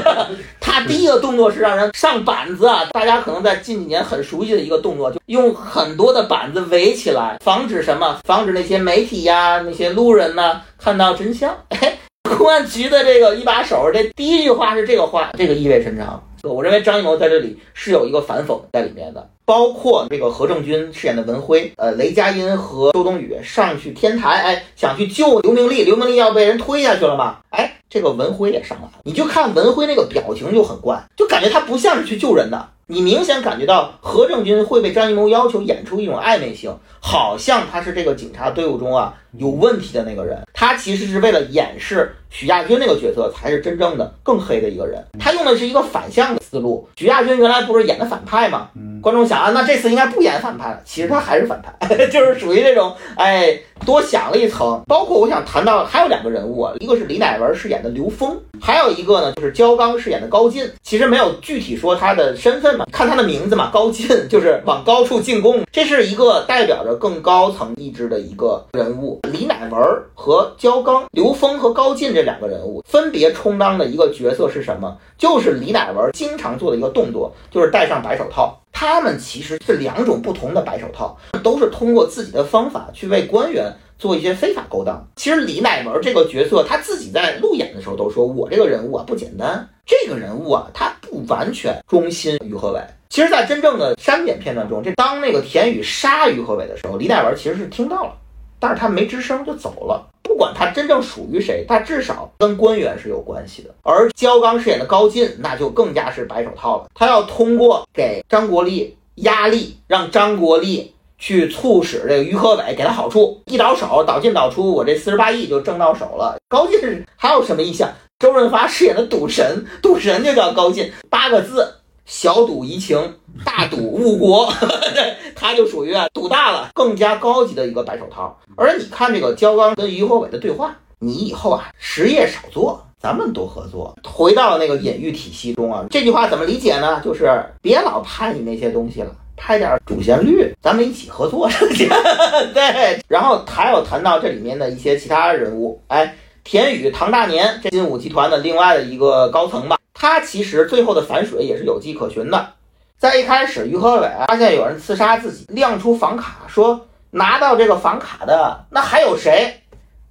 [laughs] 他第一个动作是让人上板子啊！大家可能在近几年很熟悉的一个动作，就用很多的板子围起来，防止什么？防止那些媒体呀、那些路人呢看到真相。哎，[laughs] 公安局的这个一把手，这第一句话是这个话，这个意味深长。我认为张艺谋在这里是有一个反讽在里面的。包括这个何正军饰演的文辉，呃，雷佳音和周冬雨上去天台，哎，想去救刘明利，刘明利要被人推下去了嘛，哎，这个文辉也上来了，你就看文辉那个表情就很怪，就感觉他不像是去救人的。你明显感觉到何正军会被张艺谋要求演出一种暧昧性，好像他是这个警察队伍中啊有问题的那个人。他其实是为了掩饰许亚军那个角色才是真正的更黑的一个人。他用的是一个反向的思路。许亚军原来不是演的反派吗？观众想啊，那这次应该不演反派了。其实他还是反派，[laughs] 就是属于这种哎多想了一层。包括我想谈到还有两个人物啊，一个是李乃文饰演的刘峰，还有一个呢就是焦刚饰演的高进。其实没有具体说他的身份嘛。看他的名字嘛，高进就是往高处进攻，这是一个代表着更高层意志的一个人物。李乃文和焦刚、刘峰和高进这两个人物分别充当的一个角色是什么？就是李乃文经常做的一个动作，就是戴上白手套。他们其实是两种不同的白手套，都是通过自己的方法去为官员做一些非法勾当。其实李乃文这个角色，他自己在路演的时候都说：“我这个人物啊不简单，这个人物啊他不完全忠心于何伟。”其实，在真正的删减片段中，这当那个田宇杀于和伟的时候，李乃文其实是听到了，但是他没吱声就走了。不管他真正属于谁，他至少跟官员是有关系的。而焦刚饰演的高进，那就更加是白手套了。他要通过给张国立压力，让张国立去促使这个于和伟给他好处，一倒手，倒进倒出，我这四十八亿就挣到手了。高进还有什么意向？周润发饰演的赌神，赌神就叫高进，八个字。小赌怡情，大赌误国，[laughs] 他就属于啊赌大了，更加高级的一个白手套。而你看这个焦刚跟于和伟的对话，你以后啊实业少做，咱们多合作。回到那个隐喻体系中啊，这句话怎么理解呢？就是别老拍你那些东西了，拍点主旋律，咱们一起合作上。[laughs] 对，然后还有谈到这里面的一些其他人物，哎，田宇、唐大年，这金武集团的另外的一个高层吧。他其实最后的反水也是有迹可循的，在一开始，于和伟发现有人刺杀自己，亮出房卡，说拿到这个房卡的那还有谁？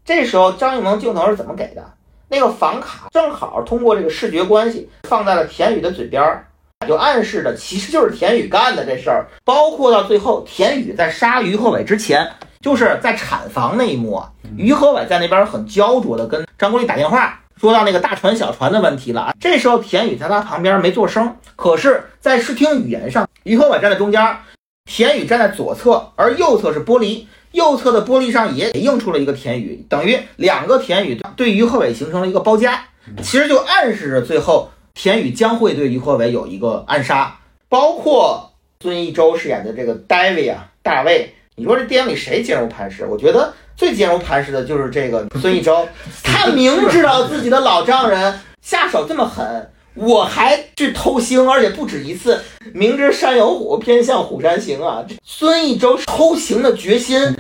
这时候张艺谋镜头是怎么给的？那个房卡正好通过这个视觉关系放在了田宇的嘴边儿，就暗示着其实就是田宇干的这事儿。包括到最后，田宇在杀于和伟之前，就是在产房那一幕啊，于和伟在那边很焦灼的跟张国立打电话。说到那个大船小船的问题了啊，这时候田宇在他旁边没做声，可是，在视听语言上，于和伟站在中间，田宇站在左侧，而右侧是玻璃，右侧的玻璃上也映出了一个田宇，等于两个田宇对于和伟形成了一个包夹，其实就暗示着最后田宇将会对于和伟有一个暗杀，包括孙艺洲饰演的这个戴维啊，大卫，你说这电影里谁坚如磐石？我觉得。最坚如磐石的就是这个孙艺洲，他明知道自己的老丈人下手这么狠，我还去偷腥，而且不止一次。明知山有虎，偏向虎山行啊！孙艺洲偷腥的决心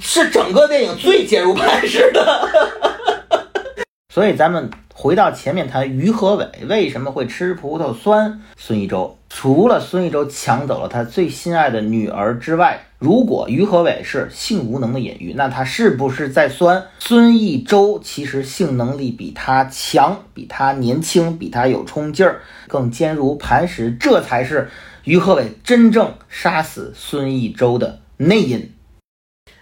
是整个电影最坚如磐石的。所以咱们。回到前面谈于和伟为什么会吃葡萄酸？孙艺洲除了孙艺洲抢走了他最心爱的女儿之外，如果于和伟是性无能的隐喻，那他是不是在酸孙艺洲？其实性能力比他强，比他年轻，比他有冲劲儿，更坚如磐石。这才是于和伟真正杀死孙艺洲的内因。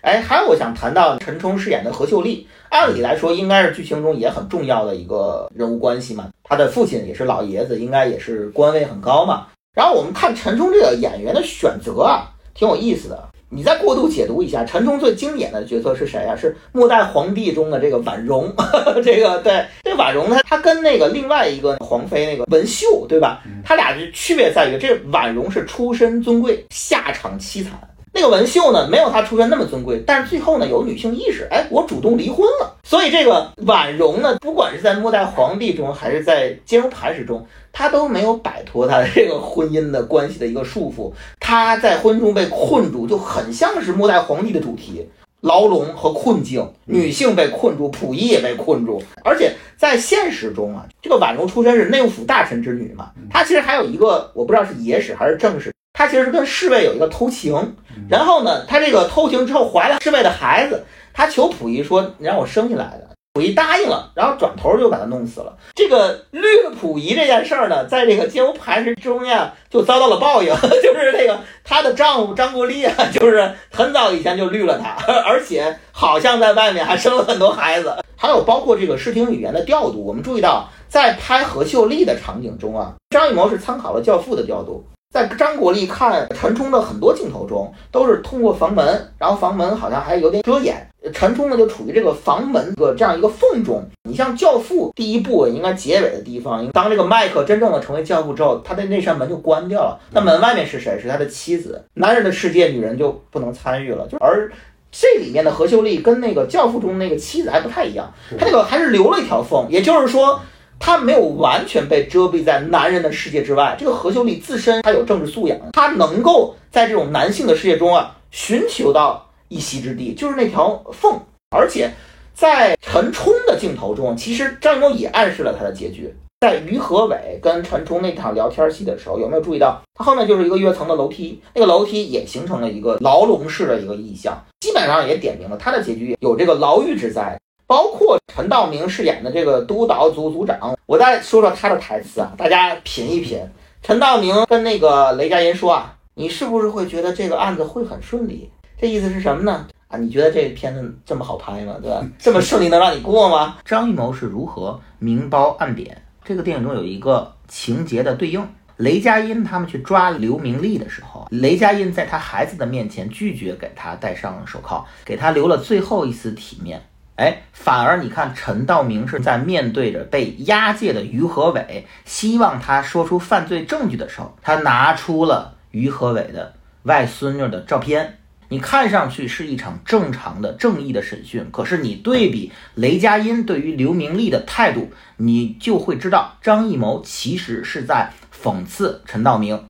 哎，还有我想谈到陈冲饰演的何秀丽。按理来说，应该是剧情中也很重要的一个人物关系嘛。他的父亲也是老爷子，应该也是官位很高嘛。然后我们看陈冲这个演员的选择啊，挺有意思的。你再过度解读一下，陈冲最经典的角色是谁啊？是末代皇帝中的这个婉容。[laughs] 这个对，这婉容呢，她跟那个另外一个皇妃那个文秀，对吧？他俩的区别在于，这婉容是出身尊贵，下场凄惨。那个文秀呢，没有她出身那么尊贵，但是最后呢，有女性意识，哎，我主动离婚了。所以这个婉容呢，不管是在末代皇帝中，还是在坚如磐石中，她都没有摆脱她的这个婚姻的关系的一个束缚。她在婚中被困住，就很像是末代皇帝的主题：牢笼和困境。女性被困住，溥仪也被困住。而且在现实中啊，这个婉容出身是内务府大臣之女嘛，她其实还有一个，我不知道是野史还是正史。她其实是跟侍卫有一个偷情，然后呢，她这个偷情之后怀了侍卫的孩子，她求溥仪说：“你让我生下来的。”溥仪答应了，然后转头就把他弄死了。这个绿溥仪这件事儿呢，在这个金屋磐石之中呀，就遭到了报应，[laughs] 就是这个她的丈夫张国立啊，[laughs] 就是很早以前就绿了她，[laughs] 而且好像在外面还生了很多孩子。还有包括这个视听语言的调度，我们注意到，在拍何秀丽的场景中啊，张艺谋是参考了《教父》的调度。在张国立看陈冲的很多镜头中，都是通过房门，然后房门好像还有点遮掩，陈冲呢就处于这个房门的这样一个缝中。你像《教父》第一部应该结尾的地方，当这个麦克真正的成为教父之后，他的那扇门就关掉了，那门外面是谁？是他的妻子。男人的世界，女人就不能参与了。就而这里面的何秀丽跟那个《教父》中那个妻子还不太一样，他那个还是留了一条缝，也就是说。他没有完全被遮蔽在男人的世界之外。这个何秀丽自身她有政治素养，她能够在这种男性的世界中啊寻求到一席之地，就是那条缝。而且在陈冲的镜头中，其实张艺谋也暗示了他的结局。在于和伟跟陈冲那场聊天戏的时候，有没有注意到他后面就是一个跃层的楼梯？那个楼梯也形成了一个牢笼式的一个意象，基本上也点明了他的结局有这个牢狱之灾。包括陈道明饰演的这个督导组组长，我再说说他的台词啊，大家品一品。陈道明跟那个雷佳音说啊，你是不是会觉得这个案子会很顺利？这意思是什么呢？啊，你觉得这片子这么好拍吗？对吧？[laughs] 这么顺利能让你过吗？张艺谋是如何明褒暗贬？这个电影中有一个情节的对应，雷佳音他们去抓刘明利的时候，雷佳音在他孩子的面前拒绝给他戴上手铐，给他留了最后一丝体面。哎，反而你看，陈道明是在面对着被押解的于和伟，希望他说出犯罪证据的时候，他拿出了于和伟的外孙女的照片。你看上去是一场正常的正义的审讯，可是你对比雷佳音对于刘明利的态度，你就会知道张艺谋其实是在讽刺陈道明。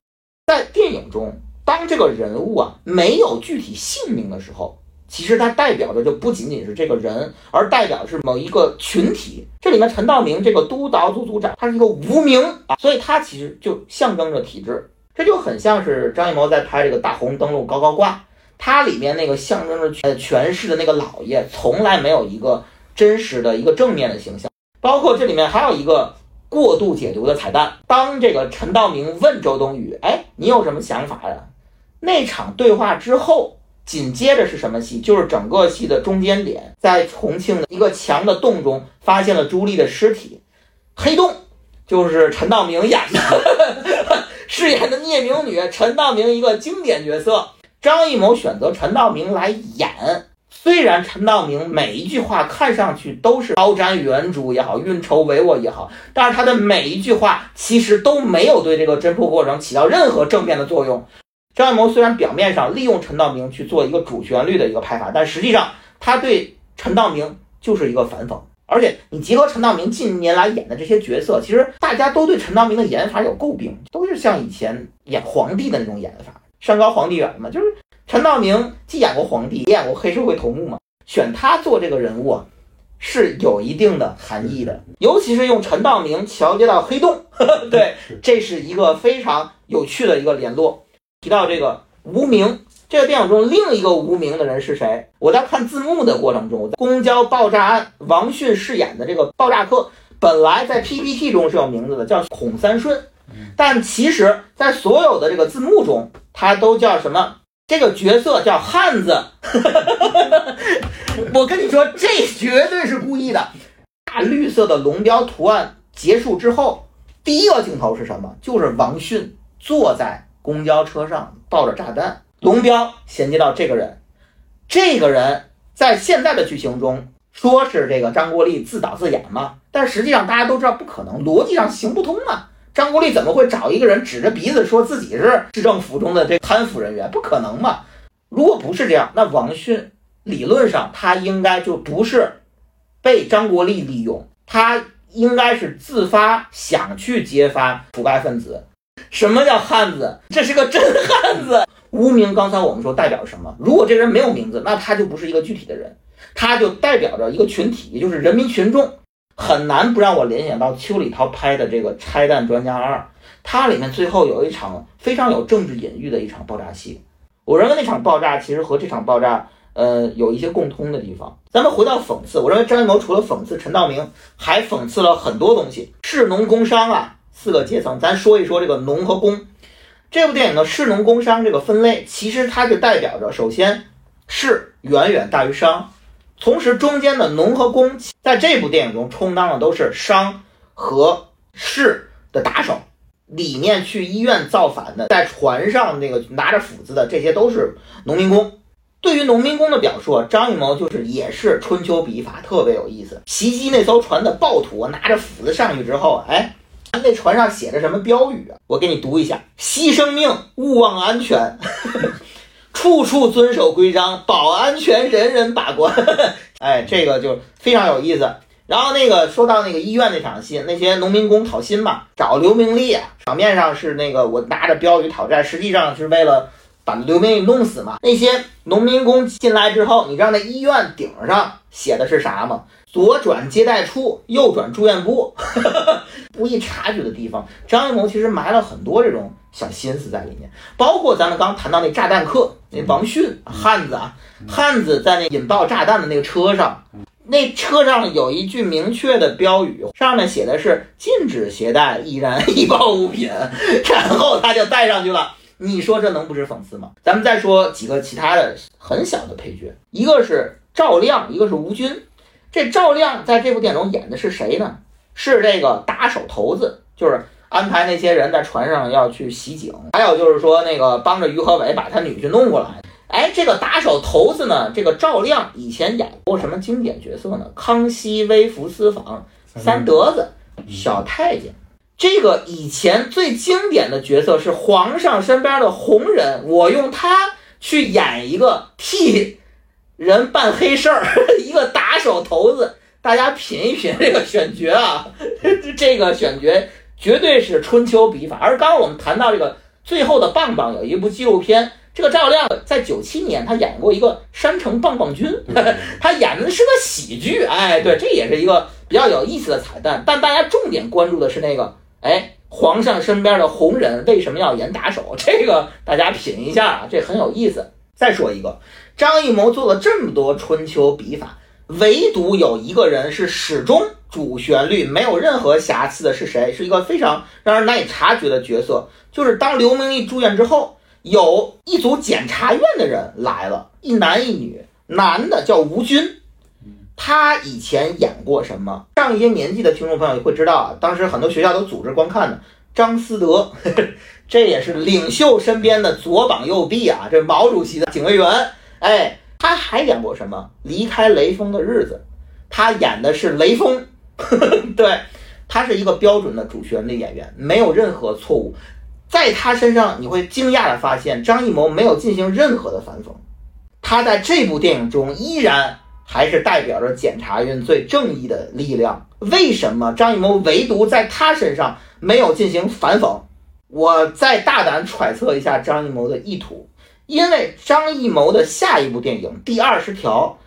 在电影中，当这个人物啊没有具体姓名的时候。其实它代表的就不仅仅是这个人，而代表的是某一个群体。这里面陈道明这个督导组组长，他是一个无名啊，所以他其实就象征着体制。这就很像是张艺谋在拍这个大红灯笼高高挂，它里面那个象征着呃权势的那个老爷，从来没有一个真实的一个正面的形象。包括这里面还有一个过度解读的彩蛋，当这个陈道明问周冬雨，哎，你有什么想法呀？那场对话之后。紧接着是什么戏？就是整个戏的中间点，在重庆的一个墙的洞中发现了朱莉的尸体。黑洞就是陈道明演的，[laughs] 饰演的聂明女，陈道明一个经典角色。张艺谋选择陈道明来演，虽然陈道明每一句话看上去都是高瞻远瞩也好，运筹帷幄也好，但是他的每一句话其实都没有对这个侦破过程起到任何正面的作用。张艺谋虽然表面上利用陈道明去做一个主旋律的一个拍法，但实际上他对陈道明就是一个反讽。而且你结合陈道明近年来演的这些角色，其实大家都对陈道明的演法有诟病，都是像以前演皇帝的那种演法，山高皇帝远嘛。就是陈道明既演过皇帝，也演过黑社会头目嘛，选他做这个人物啊，是有一定的含义的。尤其是用陈道明桥接到黑洞，[laughs] 对，这是一个非常有趣的一个联络。提到这个无名，这个电影中另一个无名的人是谁？我在看字幕的过程中，公交爆炸案，王迅饰演的这个爆炸客，本来在 PPT 中是有名字的，叫孔三顺，但其实，在所有的这个字幕中，他都叫什么？这个角色叫汉子。[laughs] 我跟你说，这绝对是故意的。大绿色的龙标图案结束之后，第一个镜头是什么？就是王迅坐在。公交车上抱着炸弹，龙标衔接到这个人，这个人在现在的剧情中说是这个张国立自导自演嘛，但实际上大家都知道不可能，逻辑上行不通啊。张国立怎么会找一个人指着鼻子说自己是市政府中的这贪腐人员？不可能嘛。如果不是这样，那王迅理论上他应该就不是被张国立利用，他应该是自发想去揭发腐败分子。什么叫汉子？这是个真汉子。无名，刚才我们说代表什么？如果这人没有名字，那他就不是一个具体的人，他就代表着一个群体，也就是人民群众。很难不让我联想到邱礼涛拍的这个《拆弹专家二》，它里面最后有一场非常有政治隐喻的一场爆炸戏。我认为那场爆炸其实和这场爆炸，呃，有一些共通的地方。咱们回到讽刺，我认为张艺谋除了讽刺陈道明，还讽刺了很多东西，士农工商啊四个阶层。咱说一说这个农和工。这部电影的士农工商这个分类，其实它就代表着，首先士远远大于商，同时中间的农和工，在这部电影中充当的都是商和士的打手。里面去医院造反的，在船上那个拿着斧子的，这些都是农民工。对于农民工的表述，张艺谋就是也是春秋笔法，特别有意思。袭击那艘船的暴徒拿着斧子上去之后，哎。那船上写着什么标语啊？我给你读一下：牺牲命，勿忘安全，[laughs] 处处遵守规章，保安全，人人把关。[laughs] 哎，这个就非常有意思。然后那个说到那个医院那场戏，那些农民工讨薪嘛，找刘明利啊，表面上是那个我拿着标语讨债，实际上是为了把刘明利弄死嘛。那些农民工进来之后，你知道那医院顶上写的是啥吗？左转接待处，右转住院部，[laughs] 不易察觉的地方，张艺谋其实埋了很多这种小心思在里面。包括咱们刚谈到那炸弹客，那王迅汉子啊，汉子在那引爆炸弹的那个车上，那车上有一句明确的标语，上面写的是禁止携带易燃 [laughs] 易爆物品，然后他就带上去了。你说这能不是讽刺吗？咱们再说几个其他的很小的配角，一个是赵亮，一个是吴军。这赵亮在这部电影中演的是谁呢？是这个打手头子，就是安排那些人在船上要去袭警，还有就是说那个帮着于和伟把他女婿弄过来。哎，这个打手头子呢，这个赵亮以前演过什么经典角色呢？《康熙微服私访》三德子小太监。这个以前最经典的角色是皇上身边的红人，我用他去演一个替。人办黑事儿，[laughs] 一个打手头子，大家品一品这个选角啊，[laughs] 这个选角绝对是春秋笔法。而刚刚我们谈到这个最后的棒棒有一部纪录片，这个赵亮在九七年他演过一个山城棒棒军，[laughs] 他演的是个喜剧，哎，对，这也是一个比较有意思的彩蛋。但大家重点关注的是那个，哎，皇上身边的红人为什么要演打手？这个大家品一下，这很有意思。再说一个。张艺谋做了这么多春秋笔法，唯独有一个人是始终主旋律没有任何瑕疵的，是谁？是一个非常让人难以察觉的角色，就是当刘明义住院之后，有一组检察院的人来了，一男一女，男的叫吴军，他以前演过什么？上一些年纪的听众朋友会知道啊，当时很多学校都组织观看的张思德呵呵，[laughs] 这也是领袖身边的左膀右臂啊，这毛主席的警卫员。哎，他还演过什么？离开雷锋的日子，他演的是雷锋。[laughs] 对，他是一个标准的主旋律演员，没有任何错误。在他身上，你会惊讶的发现，张艺谋没有进行任何的反讽。他在这部电影中依然还是代表着检察院最正义的力量。为什么张艺谋唯独在他身上没有进行反讽？我再大胆揣测一下张艺谋的意图。因为张艺谋的下一部电影《第二十条》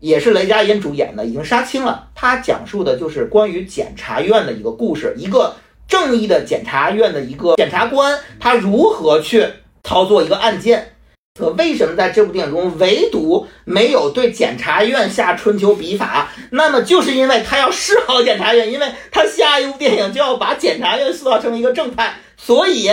也是雷佳音主演的，已经杀青了。他讲述的就是关于检察院的一个故事，一个正义的检察院的一个检察官，他如何去操作一个案件。可为什么在这部电影中唯独没有对检察院下春秋笔法？那么就是因为他要示好检察院，因为他下一部电影就要把检察院塑造成一个正派，所以。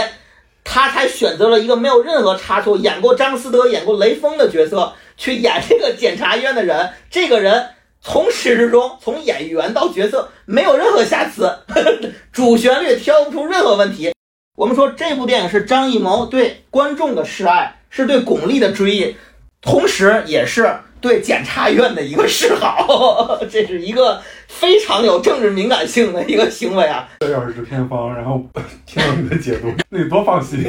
他才选择了一个没有任何差错、演过张思德、演过雷锋的角色去演这个检察院的人。[laughs] 这个人从始至终，从演员到角色没有任何瑕疵，[laughs] 主旋律挑不出任何问题。我们说这部电影是张艺谋对观众的示爱，是对巩俐的追忆，同时也是。对检察院的一个示好，[laughs] 这是一个非常有政治敏感性的一个行为啊！这要是偏方，然后 [laughs] 听你的解读，那你多放心。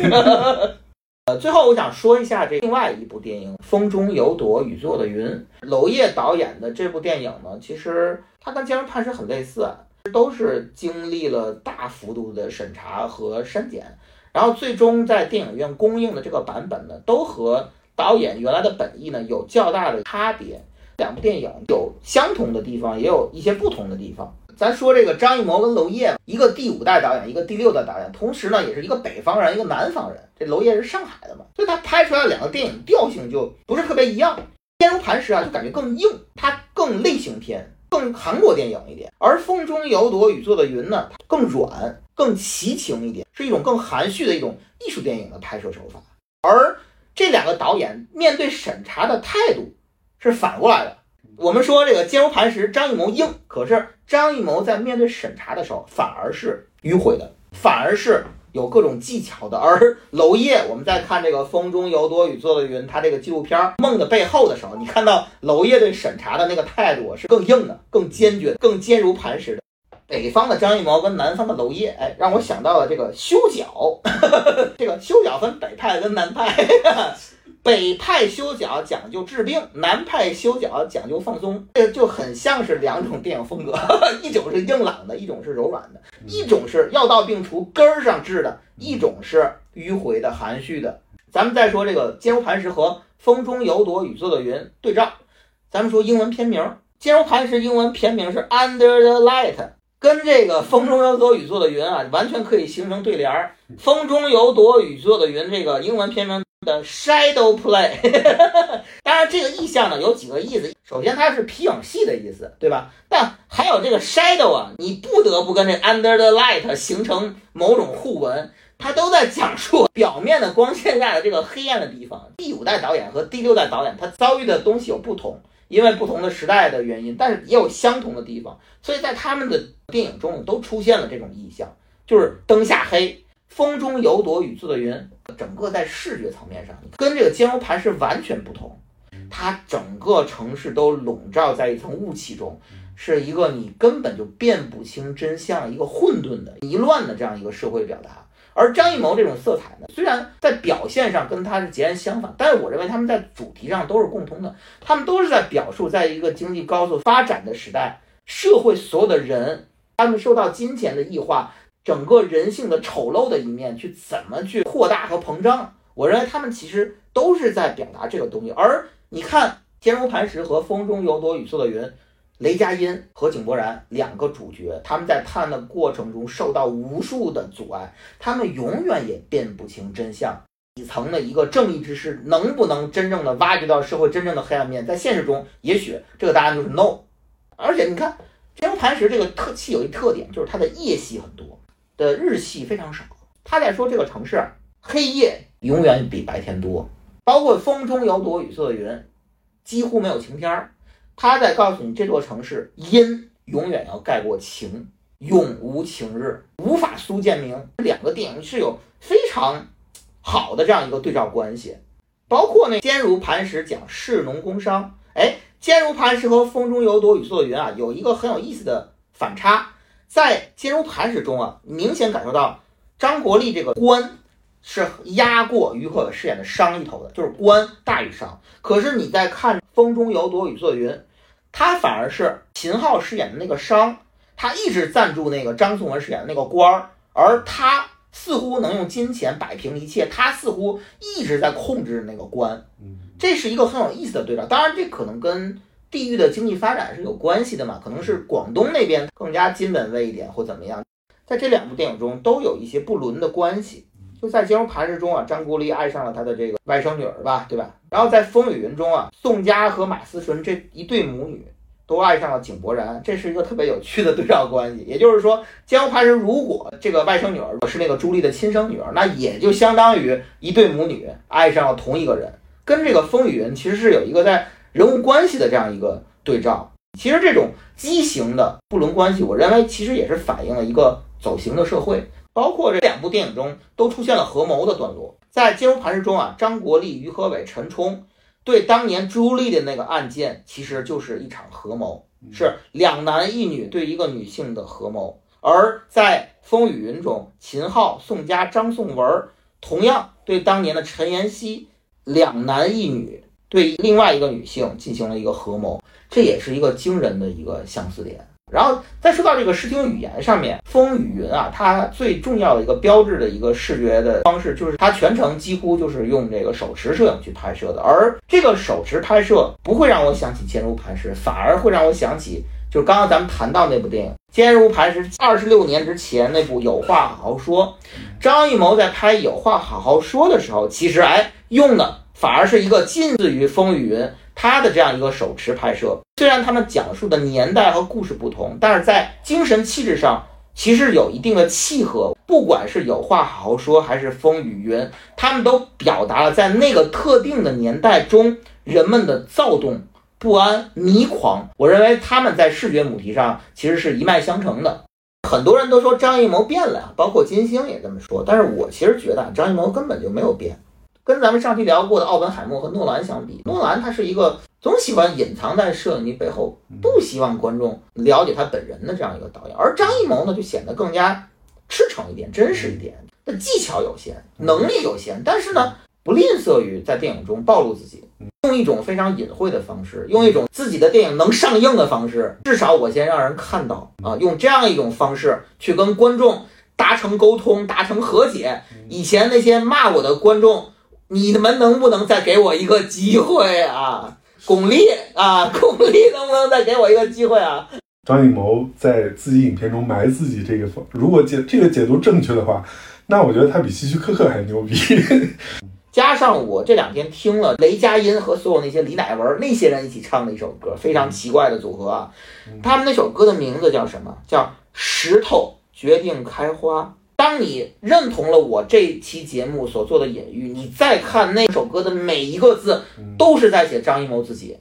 呃，[laughs] 最后我想说一下这另外一部电影《风中有朵雨做的云》，娄烨导演的这部电影呢，其实它跟《坚如磐石》很类似，都是经历了大幅度的审查和删减，然后最终在电影院公映的这个版本呢，都和。导演原来的本意呢有较大的差别，两部电影有相同的地方，也有一些不同的地方。咱说这个张艺谋跟娄烨，一个第五代导演，一个第六代导演，同时呢也是一个北方人，一个南方人。这娄烨是上海的嘛，所以他拍出来两个电影调性就不是特别一样。坚如磐石啊，就感觉更硬，它更类型片，更韩国电影一点。而风中有朵雨做的云呢，更软，更奇情一点，是一种更含蓄的一种艺术电影的拍摄手法。而这两个导演面对审查的态度是反过来的。我们说这个坚如磐石，张艺谋硬，可是张艺谋在面对审查的时候反而是迂回的，反而是有各种技巧的。而娄烨，我们在看这个《风中有朵雨做的云》他这个纪录片《梦的背后》的时候，你看到娄烨对审查的那个态度是更硬的、更坚决、更坚如磐石的。北方的张艺谋跟南方的娄烨，哎，让我想到了这个修脚，[laughs] 这个修脚分北派跟南派。北派修脚讲究治病，南派修脚讲究放松，这就很像是两种电影风格，[laughs] 一种是硬朗的，一种是柔软的，一种是药到病除根儿上治的，一种是迂回的含蓄的。咱们再说这个坚如磐石和《风中有朵雨做的云》对照，咱们说英文片名，坚如磐石英文片名是 Under the Light，跟这个《风中有朵雨做的云》啊，完全可以形成对联儿。风中有朵雨做的云，这个英文片名。的 shadow play，[laughs] 当然这个意象呢有几个意思。首先它是皮影戏的意思，对吧？但还有这个 shadow 啊，你不得不跟这 under the light 形成某种互文。它都在讲述表面的光线下的这个黑暗的地方。第五代导演和第六代导演他遭遇的东西有不同，因为不同的时代的原因，但是也有相同的地方。所以在他们的电影中都出现了这种意象，就是灯下黑。风中有朵雨做的云，整个在视觉层面上跟这个坚如磐石完全不同。它整个城市都笼罩在一层雾气中，是一个你根本就辨不清真相、一个混沌的、迷乱的这样一个社会表达。而张艺谋这种色彩呢，虽然在表现上跟他是截然相反，但是我认为他们在主题上都是共通的。他们都是在表述，在一个经济高速发展的时代，社会所有的人，他们受到金钱的异化。整个人性的丑陋的一面，去怎么去扩大和膨胀？我认为他们其实都是在表达这个东西。而你看《坚如磐石》和《风中有朵雨做的云》，雷佳音和井柏然两个主角，他们在探的过程中受到无数的阻碍，他们永远也辨不清真相。底层的一个正义之士，能不能真正的挖掘到社会真正的黑暗面？在现实中，也许这个答案就是 no。而且你看《坚如磐石》这个特戏有一特点，就是它的夜戏很多。的日系非常少，他在说这个城市黑夜永远比白天多，包括风中有朵雨做的云，几乎没有晴天儿。他在告诉你这座城市阴永远要盖过晴，永无晴日，无法苏建明。两个电影是有非常好的这样一个对照关系，包括那坚如磐石讲士农工商，哎，坚如磐石和风中有朵雨做的云啊，有一个很有意思的反差。在金融盘史中啊，明显感受到张国立这个官是压过于和伟饰演的商一头的，就是官大于商。可是你在看《风中有朵雨做云》，他反而是秦昊饰演的那个商，他一直赞助那个张颂文饰演的那个官儿，而他似乎能用金钱摆平一切，他似乎一直在控制那个官。这是一个很有意思的对照。当然，这可能跟。地域的经济发展是有关系的嘛？可能是广东那边更加金本位一点，或怎么样。在这两部电影中都有一些不伦的关系。就在《坚如磐石》中啊，张国立爱上了他的这个外甥女儿吧，对吧？然后在《风雨云》中啊，宋佳和马思纯这一对母女都爱上了井柏然，这是一个特别有趣的对照关系。[laughs] 也就是说，《坚如磐石》如果这个外甥女儿是那个朱莉的亲生女儿，那也就相当于一对母女爱上了同一个人，跟这个《风雨云》其实是有一个在。人物关系的这样一个对照，其实这种畸形的不伦关系，我认为其实也是反映了一个走形的社会。包括这两部电影中都出现了合谋的段落，在《坚如磐石》中啊，张国立、于和伟、陈冲对当年朱莉的那个案件，其实就是一场合谋，是两男一女对一个女性的合谋。而在《风雨云》中，秦昊、宋佳、张颂文同样对当年的陈妍希两男一女。对另外一个女性进行了一个合谋，这也是一个惊人的一个相似点。然后再说到这个视听语言上面，《风雨云》啊，它最重要的一个标志的一个视觉的方式，就是它全程几乎就是用这个手持摄影去拍摄的。而这个手持拍摄不会让我想起坚如磐石，反而会让我想起，就是刚刚咱们谈到那部电影《坚如磐石》二十六年之前那部《有话好好说》。张艺谋在拍《有话好好说》的时候，其实哎用的。反而是一个近似于风雨云，他的这样一个手持拍摄，虽然他们讲述的年代和故事不同，但是在精神气质上其实有一定的契合。不管是有话好好说，还是风雨云，他们都表达了在那个特定的年代中人们的躁动、不安、迷狂。我认为他们在视觉母题上其实是一脉相承的。很多人都说张艺谋变了呀，包括金星也这么说。但是我其实觉得张艺谋根本就没有变。跟咱们上期聊过的奥本海默和诺兰相比，诺兰他是一个总喜欢隐藏在摄影机背后，不希望观众了解他本人的这样一个导演。而张艺谋呢，就显得更加赤诚一点、真实一点。的技巧有限，能力有限，但是呢，不吝啬于在电影中暴露自己。用一种非常隐晦的方式，用一种自己的电影能上映的方式，至少我先让人看到啊，用这样一种方式去跟观众达成沟通、达成和解。以前那些骂我的观众，你们能不能再给我一个机会啊？巩俐啊，巩俐能不能再给我一个机会啊？张艺谋在自己影片中埋自己这个方，如果解这个解读正确的话，那我觉得他比希区柯克还牛逼。加上我这两天听了雷佳音和所有那些李乃文那些人一起唱的一首歌，非常奇怪的组合啊。他们那首歌的名字叫什么？叫《石头决定开花》。当你认同了我这期节目所做的隐喻，你再看那首歌的每一个字，都是在写张艺谋自己。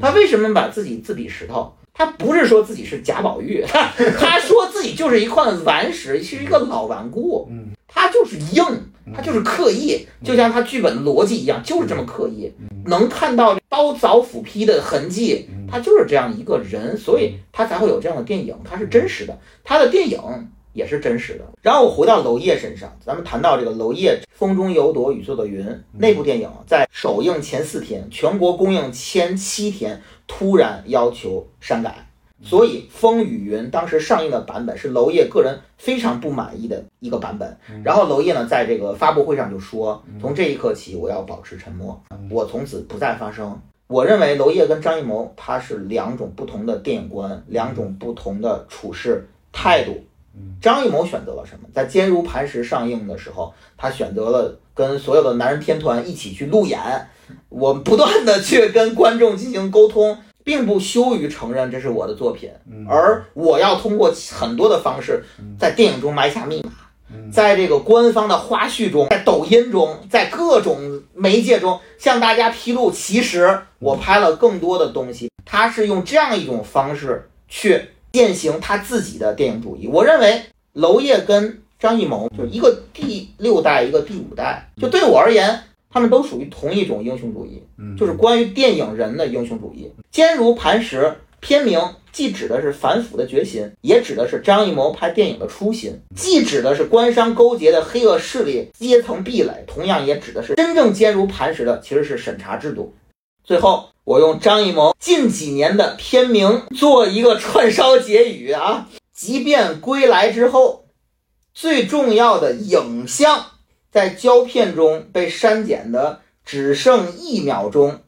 他为什么把自己自比石头？他不是说自己是贾宝玉，[laughs] 他说自己就是一块顽石，是一个老顽固。他就是硬，他就是刻意，就像他剧本的逻辑一样，就是这么刻意，能看到刀凿斧劈的痕迹，他就是这样一个人，所以他才会有这样的电影，他是真实的，他的电影也是真实的。然后我回到娄烨身上，咱们谈到这个娄烨《风中有朵雨做的云》那部电影，在首映前四天，全国公映前七天，突然要求删改。所以《风雨云》当时上映的版本是娄烨个人非常不满意的一个版本。然后娄烨呢，在这个发布会上就说：“从这一刻起，我要保持沉默，我从此不再发声。”我认为娄烨跟张艺谋他是两种不同的电影观，两种不同的处事态度。张艺谋选择了什么？在《坚如磐石》上映的时候，他选择了跟所有的男人天团一起去路演，我不断的去跟观众进行沟通。并不羞于承认这是我的作品，而我要通过很多的方式，在电影中埋下密码，在这个官方的花絮中，在抖音中，在各种媒介中向大家披露，其实我拍了更多的东西。他是用这样一种方式去践行他自己的电影主义。我认为娄烨跟张艺谋就是一个第六代，一个第五代，就对我而言。他们都属于同一种英雄主义，就是关于电影人的英雄主义。坚如磐石，片名既指的是反腐的决心，也指的是张艺谋拍电影的初心；既指的是官商勾结的黑恶势力、阶层壁垒，同样也指的是真正坚如磐石的其实是审查制度。最后，我用张艺谋近几年的片名做一个串烧结语啊！即便归来之后，最重要的影像。在胶片中被删减的只剩一秒钟，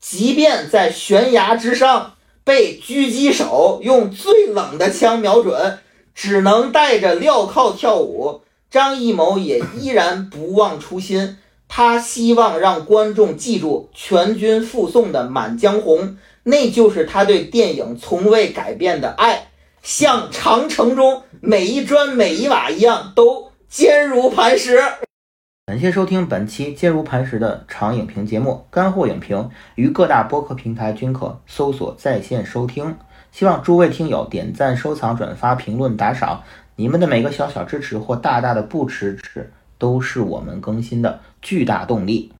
即便在悬崖之上被狙击手用最冷的枪瞄准，只能带着镣铐跳舞，张艺谋也依然不忘初心。他希望让观众记住全军覆送的《满江红》，那就是他对电影从未改变的爱，像长城中每一砖每一瓦一样，都坚如磐石。感谢收听本期坚如磐石的长影评节目，干货影评于各大播客平台均可搜索在线收听。希望诸位听友点赞、收藏、转发、评论、打赏，你们的每个小小支持或大大的不支持，都是我们更新的巨大动力。